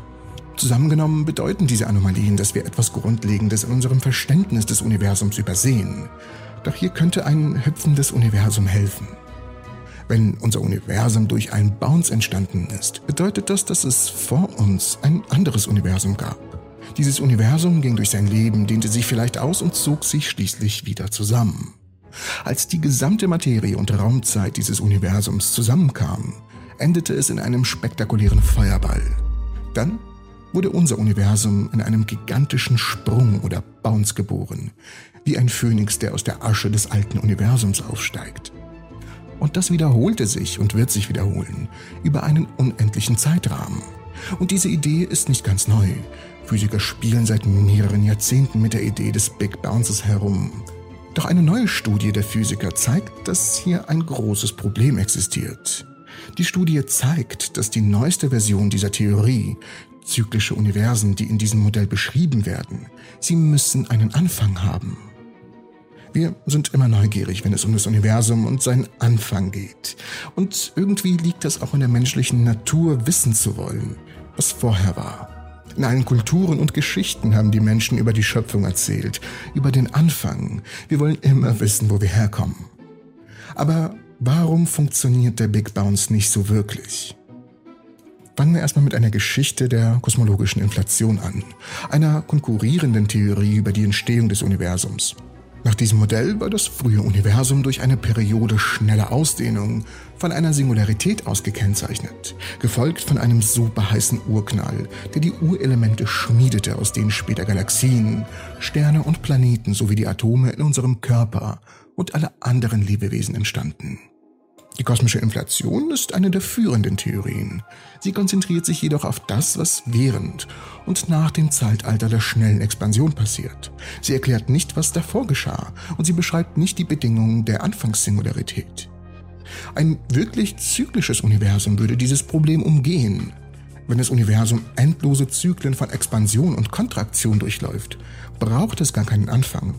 Speaker 1: zusammengenommen bedeuten diese Anomalien, dass wir etwas Grundlegendes in unserem Verständnis des Universums übersehen doch hier könnte ein hüpfendes Universum helfen. Wenn unser Universum durch einen Bounce entstanden ist, bedeutet das, dass es vor uns ein anderes Universum gab. Dieses Universum ging durch sein Leben, dehnte sich vielleicht aus und zog sich schließlich wieder zusammen. Als die gesamte Materie und Raumzeit dieses Universums zusammenkamen, endete es in einem spektakulären Feuerball. Dann wurde unser Universum in einem gigantischen Sprung oder Bounce geboren, wie ein Phönix, der aus der Asche des alten Universums aufsteigt. Und das wiederholte sich und wird sich wiederholen über einen unendlichen Zeitrahmen. Und diese Idee ist nicht ganz neu. Physiker spielen seit mehreren Jahrzehnten mit der Idee des Big Bounces herum. Doch eine neue Studie der Physiker zeigt, dass hier ein großes Problem existiert. Die Studie zeigt, dass die neueste Version dieser Theorie, zyklische Universen, die in diesem Modell beschrieben werden, sie müssen einen Anfang haben. Wir sind immer neugierig, wenn es um das Universum und seinen Anfang geht. Und irgendwie liegt das auch in der menschlichen Natur, wissen zu wollen, was vorher war. In allen Kulturen und Geschichten haben die Menschen über die Schöpfung erzählt, über den Anfang. Wir wollen immer wissen, wo wir herkommen. Aber warum funktioniert der Big Bounce nicht so wirklich? Fangen wir erstmal mit einer Geschichte der kosmologischen Inflation an, einer konkurrierenden Theorie über die Entstehung des Universums. Nach diesem Modell war das frühe Universum durch eine Periode schneller Ausdehnung von einer Singularität aus gekennzeichnet, gefolgt von einem superheißen Urknall, der die Urelemente schmiedete, aus denen später Galaxien, Sterne und Planeten sowie die Atome in unserem Körper und alle anderen Lebewesen entstanden. Die kosmische Inflation ist eine der führenden Theorien. Sie konzentriert sich jedoch auf das, was während und nach dem Zeitalter der schnellen Expansion passiert. Sie erklärt nicht, was davor geschah, und sie beschreibt nicht die Bedingungen der Anfangssingularität. Ein wirklich zyklisches Universum würde dieses Problem umgehen. Wenn das Universum endlose Zyklen von Expansion und Kontraktion durchläuft, braucht es gar keinen Anfang.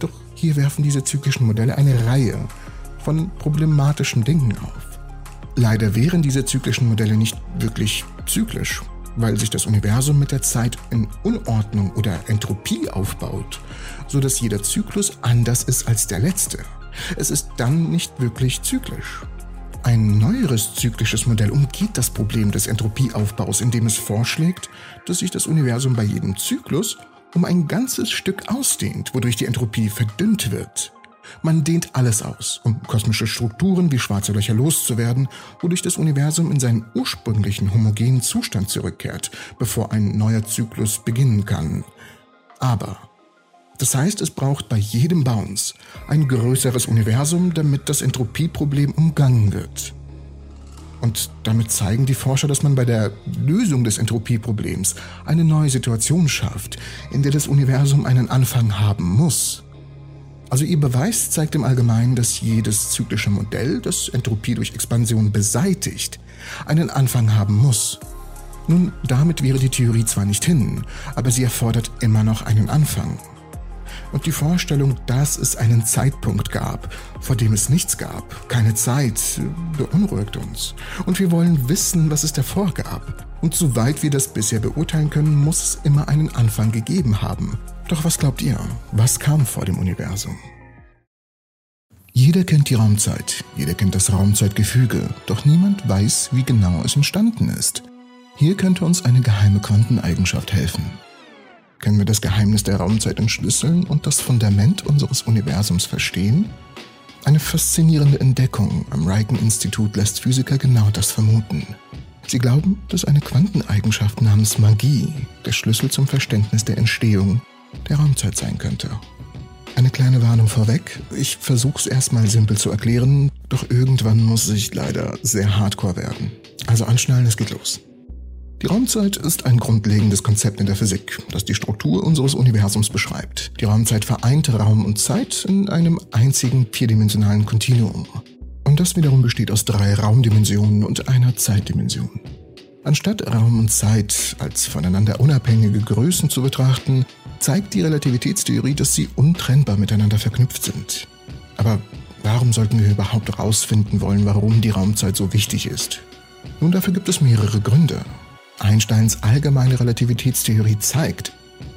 Speaker 1: Doch hier werfen diese zyklischen Modelle eine Reihe von problematischen Dingen auf. Leider wären diese zyklischen Modelle nicht wirklich zyklisch, weil sich das Universum mit der Zeit in Unordnung oder Entropie aufbaut, so dass jeder Zyklus anders ist als der letzte. Es ist dann nicht wirklich zyklisch. Ein neueres zyklisches Modell umgeht das Problem des Entropieaufbaus, indem es vorschlägt, dass sich das Universum bei jedem Zyklus um ein ganzes Stück ausdehnt, wodurch die Entropie verdünnt wird. Man dehnt alles aus, um kosmische Strukturen wie schwarze Löcher loszuwerden, wodurch das Universum in seinen ursprünglichen homogenen Zustand zurückkehrt, bevor ein neuer Zyklus beginnen kann. Aber das heißt, es braucht bei jedem Bounce ein größeres Universum, damit das Entropieproblem umgangen wird. Und damit zeigen die Forscher, dass man bei der Lösung des Entropieproblems eine neue Situation schafft, in der das Universum einen Anfang haben muss. Also ihr Beweis zeigt im Allgemeinen, dass jedes zyklische Modell, das Entropie durch Expansion beseitigt, einen Anfang haben muss. Nun, damit wäre die Theorie zwar nicht hin, aber sie erfordert immer noch einen Anfang. Und die Vorstellung, dass es einen Zeitpunkt gab, vor dem es nichts gab, keine Zeit, beunruhigt uns. Und wir wollen wissen, was es davor gab. Und soweit wir das bisher beurteilen können, muss es immer einen Anfang gegeben haben. Doch was glaubt ihr? Was kam vor dem Universum? Jeder kennt die Raumzeit, jeder kennt das Raumzeitgefüge, doch niemand weiß, wie genau es entstanden ist. Hier könnte uns eine geheime Quanteneigenschaft helfen. Können wir das Geheimnis der Raumzeit entschlüsseln und das Fundament unseres Universums verstehen? Eine faszinierende Entdeckung am Riken-Institut lässt Physiker genau das vermuten. Sie glauben, dass eine Quanteneigenschaft namens Magie der Schlüssel zum Verständnis der Entstehung der Raumzeit sein könnte. Eine kleine Warnung vorweg. Ich versuche es erstmal simpel zu erklären, doch irgendwann muss ich leider sehr hardcore werden. Also anschnallen, es geht los. Die Raumzeit ist ein grundlegendes Konzept in der Physik, das die Struktur unseres Universums beschreibt. Die Raumzeit vereint Raum und Zeit in einem einzigen vierdimensionalen Kontinuum. Und das wiederum besteht aus drei Raumdimensionen und einer Zeitdimension. Anstatt Raum und Zeit als voneinander unabhängige Größen zu betrachten, zeigt die Relativitätstheorie, dass sie untrennbar miteinander verknüpft sind. Aber warum sollten wir überhaupt herausfinden wollen, warum die Raumzeit so wichtig ist? Nun, dafür gibt es mehrere Gründe. Einsteins allgemeine Relativitätstheorie zeigt,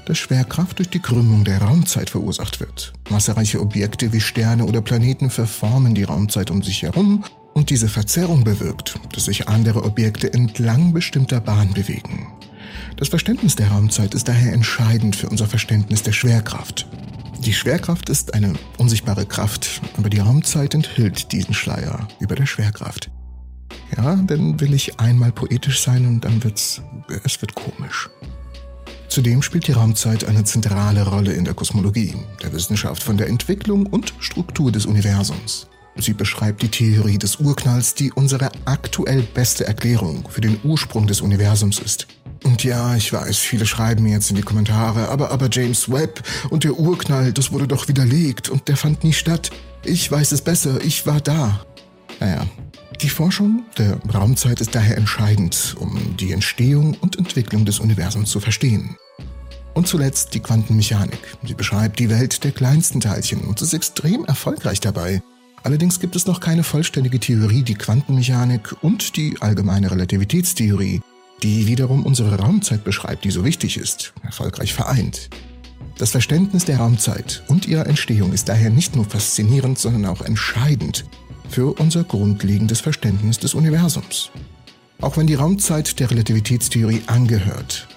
Speaker 1: dass Schwerkraft durch die Krümmung der Raumzeit verursacht wird. Massereiche Objekte wie Sterne oder Planeten verformen die Raumzeit um sich herum und diese Verzerrung bewirkt, dass sich andere Objekte entlang bestimmter Bahn bewegen. Das Verständnis der Raumzeit ist daher entscheidend für unser Verständnis der Schwerkraft. Die Schwerkraft ist eine unsichtbare Kraft, aber die Raumzeit enthüllt diesen Schleier über der Schwerkraft. Ja, dann will ich einmal poetisch sein und dann wird's, es wird komisch. Zudem spielt die Raumzeit eine zentrale Rolle in der Kosmologie, der Wissenschaft von der Entwicklung und Struktur des Universums. Sie beschreibt die Theorie des Urknalls, die unsere aktuell beste Erklärung für den Ursprung des Universums ist. Und ja, ich weiß, viele schreiben mir jetzt in die Kommentare, aber, aber James Webb und der Urknall, das wurde doch widerlegt und der fand nie statt. Ich weiß es besser, ich war da. Naja, die Forschung der Raumzeit ist daher entscheidend, um die Entstehung und Entwicklung des Universums zu verstehen. Und zuletzt die Quantenmechanik. Sie beschreibt die Welt der kleinsten Teilchen und ist extrem erfolgreich dabei. Allerdings gibt es noch keine vollständige Theorie, die Quantenmechanik und die allgemeine Relativitätstheorie, die wiederum unsere Raumzeit beschreibt, die so wichtig ist, erfolgreich vereint. Das Verständnis der Raumzeit und ihrer Entstehung ist daher nicht nur faszinierend, sondern auch entscheidend für unser grundlegendes Verständnis des Universums. Auch wenn die Raumzeit der Relativitätstheorie angehört,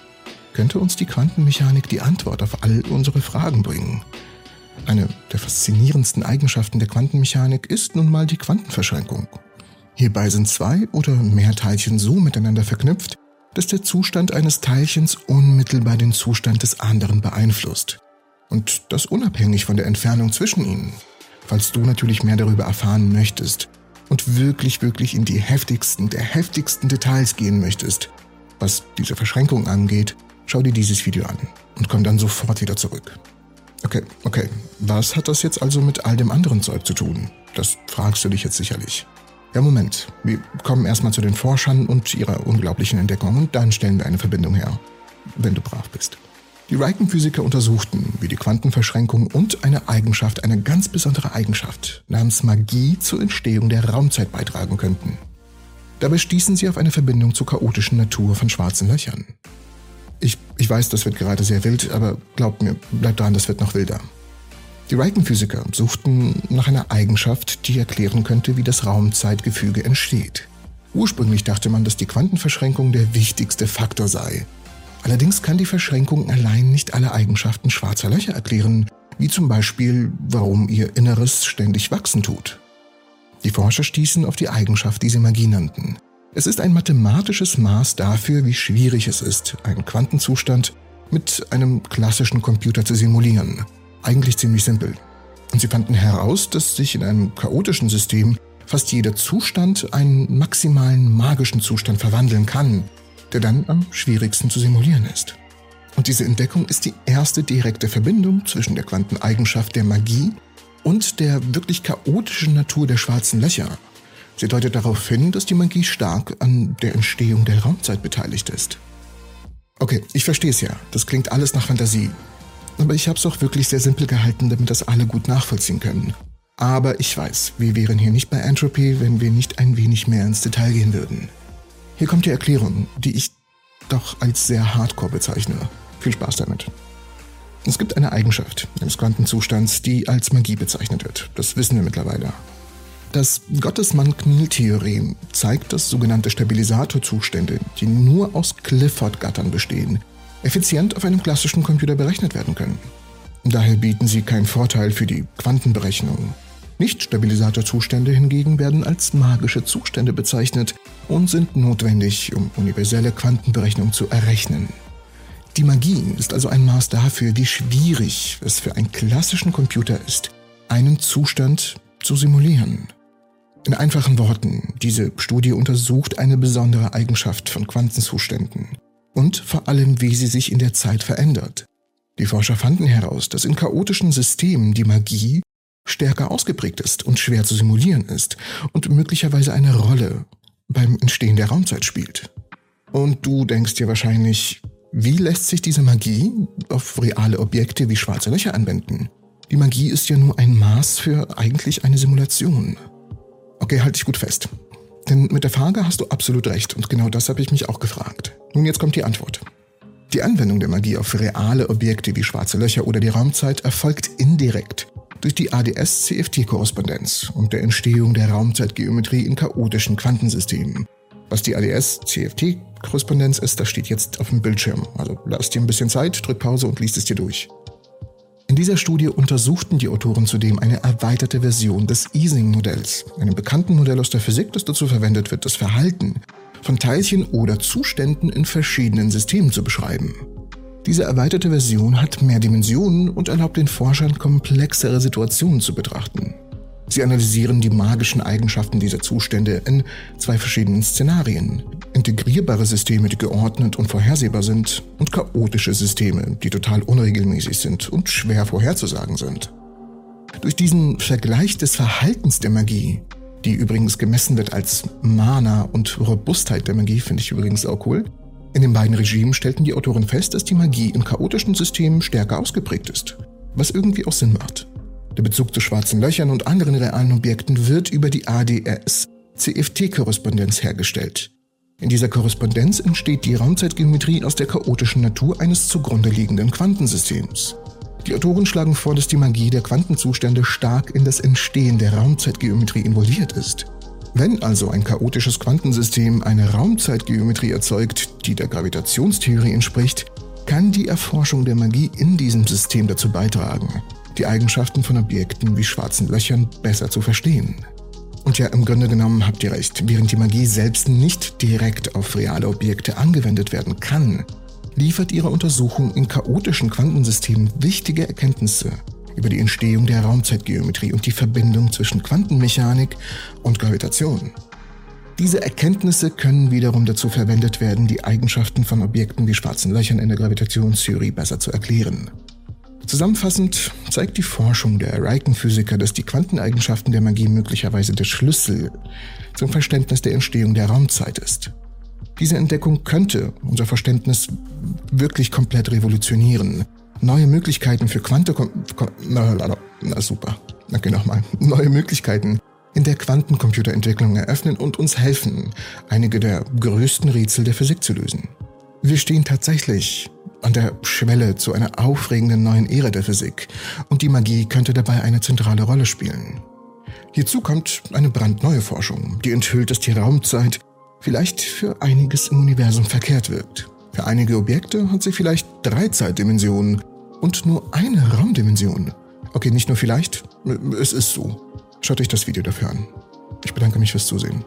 Speaker 1: könnte uns die Quantenmechanik die Antwort auf all unsere Fragen bringen. Eine der faszinierendsten Eigenschaften der Quantenmechanik ist nun mal die Quantenverschränkung. Hierbei sind zwei oder mehr Teilchen so miteinander verknüpft, dass der Zustand eines Teilchens unmittelbar den Zustand des anderen beeinflusst. Und das unabhängig von der Entfernung zwischen ihnen. Falls du natürlich mehr darüber erfahren möchtest und wirklich, wirklich in die heftigsten der heftigsten Details gehen möchtest, was diese Verschränkung angeht, schau dir dieses Video an und komm dann sofort wieder zurück. Okay, okay, was hat das jetzt also mit all dem anderen Zeug zu tun? Das fragst du dich jetzt sicherlich. Ja, Moment. Wir kommen erstmal zu den Forschern und ihrer unglaublichen Entdeckung und dann stellen wir eine Verbindung her. Wenn du brav bist. Die Riken-Physiker untersuchten, wie die Quantenverschränkung und eine Eigenschaft, eine ganz besondere Eigenschaft namens Magie zur Entstehung der Raumzeit beitragen könnten. Dabei stießen sie auf eine Verbindung zur chaotischen Natur von schwarzen Löchern. Ich, ich weiß, das wird gerade sehr wild, aber glaubt mir, bleibt dran, das wird noch wilder. Die Riken-Physiker suchten nach einer Eigenschaft, die erklären könnte, wie das Raumzeitgefüge entsteht. Ursprünglich dachte man, dass die Quantenverschränkung der wichtigste Faktor sei. Allerdings kann die Verschränkung allein nicht alle Eigenschaften schwarzer Löcher erklären, wie zum Beispiel, warum ihr Inneres ständig wachsen tut. Die Forscher stießen auf die Eigenschaft, die sie Magie nannten. Es ist ein mathematisches Maß dafür, wie schwierig es ist, einen Quantenzustand mit einem klassischen Computer zu simulieren. Eigentlich ziemlich simpel. Und sie fanden heraus, dass sich in einem chaotischen System fast jeder Zustand einen maximalen magischen Zustand verwandeln kann, der dann am schwierigsten zu simulieren ist. Und diese Entdeckung ist die erste direkte Verbindung zwischen der Quanteneigenschaft der Magie und der wirklich chaotischen Natur der schwarzen Löcher. Sie deutet darauf hin, dass die Magie stark an der Entstehung der Raumzeit beteiligt ist. Okay, ich verstehe es ja. Das klingt alles nach Fantasie. Aber ich habe es auch wirklich sehr simpel gehalten, damit das alle gut nachvollziehen können. Aber ich weiß, wir wären hier nicht bei Entropy, wenn wir nicht ein wenig mehr ins Detail gehen würden. Hier kommt die Erklärung, die ich doch als sehr hardcore bezeichne. Viel Spaß damit. Es gibt eine Eigenschaft des Quantenzustands, die als Magie bezeichnet wird. Das wissen wir mittlerweile. Das Gottesmann-Knill-Theorem zeigt, dass sogenannte Stabilisatorzustände, die nur aus Clifford-Gattern bestehen, effizient auf einem klassischen Computer berechnet werden können. Daher bieten sie keinen Vorteil für die Quantenberechnung. Nicht-Stabilisatorzustände hingegen werden als magische Zustände bezeichnet und sind notwendig, um universelle Quantenberechnung zu errechnen. Die Magie ist also ein Maß dafür, wie schwierig es für einen klassischen Computer ist, einen Zustand zu simulieren. In einfachen Worten, diese Studie untersucht eine besondere Eigenschaft von Quantenzuständen und vor allem, wie sie sich in der Zeit verändert. Die Forscher fanden heraus, dass in chaotischen Systemen die Magie stärker ausgeprägt ist und schwer zu simulieren ist und möglicherweise eine Rolle beim Entstehen der Raumzeit spielt. Und du denkst dir wahrscheinlich, wie lässt sich diese Magie auf reale Objekte wie schwarze Löcher anwenden? Die Magie ist ja nur ein Maß für eigentlich eine Simulation. Okay, halte dich gut fest. Denn mit der Frage hast du absolut recht und genau das habe ich mich auch gefragt. Nun jetzt kommt die Antwort. Die Anwendung der Magie auf reale Objekte wie schwarze Löcher oder die Raumzeit erfolgt indirekt durch die ADS-CFT-Korrespondenz und der Entstehung der Raumzeitgeometrie in chaotischen Quantensystemen. Was die ADS-CFT-Korrespondenz ist, das steht jetzt auf dem Bildschirm. Also lass dir ein bisschen Zeit, drück Pause und liest es dir durch. In dieser Studie untersuchten die Autoren zudem eine erweiterte Version des Ising-Modells, einem bekannten Modell aus der Physik, das dazu verwendet wird, das Verhalten von Teilchen oder Zuständen in verschiedenen Systemen zu beschreiben. Diese erweiterte Version hat mehr Dimensionen und erlaubt den Forschern komplexere Situationen zu betrachten. Sie analysieren die magischen Eigenschaften dieser Zustände in zwei verschiedenen Szenarien. Integrierbare Systeme, die geordnet und vorhersehbar sind, und chaotische Systeme, die total unregelmäßig sind und schwer vorherzusagen sind. Durch diesen Vergleich des Verhaltens der Magie, die übrigens gemessen wird als Mana und Robustheit der Magie, finde ich übrigens auch cool, in den beiden Regimen stellten die Autoren fest, dass die Magie in chaotischen Systemen stärker ausgeprägt ist, was irgendwie auch Sinn macht. Der Bezug zu schwarzen Löchern und anderen realen Objekten wird über die ADS-CFT-Korrespondenz hergestellt. In dieser Korrespondenz entsteht die Raumzeitgeometrie aus der chaotischen Natur eines zugrunde liegenden Quantensystems. Die Autoren schlagen vor, dass die Magie der Quantenzustände stark in das Entstehen der Raumzeitgeometrie involviert ist. Wenn also ein chaotisches Quantensystem eine Raumzeitgeometrie erzeugt, die der Gravitationstheorie entspricht, kann die Erforschung der Magie in diesem System dazu beitragen, die Eigenschaften von Objekten wie schwarzen Löchern besser zu verstehen. Und ja, im Grunde genommen habt ihr recht, während die Magie selbst nicht direkt auf reale Objekte angewendet werden kann, liefert ihre Untersuchung in chaotischen Quantensystemen wichtige Erkenntnisse über die Entstehung der Raumzeitgeometrie und die Verbindung zwischen Quantenmechanik und Gravitation. Diese Erkenntnisse können wiederum dazu verwendet werden, die Eigenschaften von Objekten wie schwarzen Löchern in der Gravitationstheorie besser zu erklären. Zusammenfassend zeigt die Forschung der Riken-Physiker, dass die Quanteneigenschaften der Magie möglicherweise der Schlüssel zum Verständnis der Entstehung der Raumzeit ist. Diese Entdeckung könnte unser Verständnis wirklich komplett revolutionieren. Neue Möglichkeiten für Quante... Na, na, na super. Okay, nochmal. Neue Möglichkeiten in der Quantencomputerentwicklung eröffnen und uns helfen, einige der größten Rätsel der Physik zu lösen. Wir stehen tatsächlich an der Schwelle zu einer aufregenden neuen Ära der Physik und die Magie könnte dabei eine zentrale Rolle spielen. Hierzu kommt eine brandneue Forschung, die enthüllt, dass die Raumzeit vielleicht für einiges im Universum verkehrt wirkt. Für einige Objekte hat sie vielleicht drei Zeitdimensionen und nur eine Raumdimension. Okay, nicht nur vielleicht, es ist so. Schaut euch das Video dafür an. Ich bedanke mich fürs Zusehen.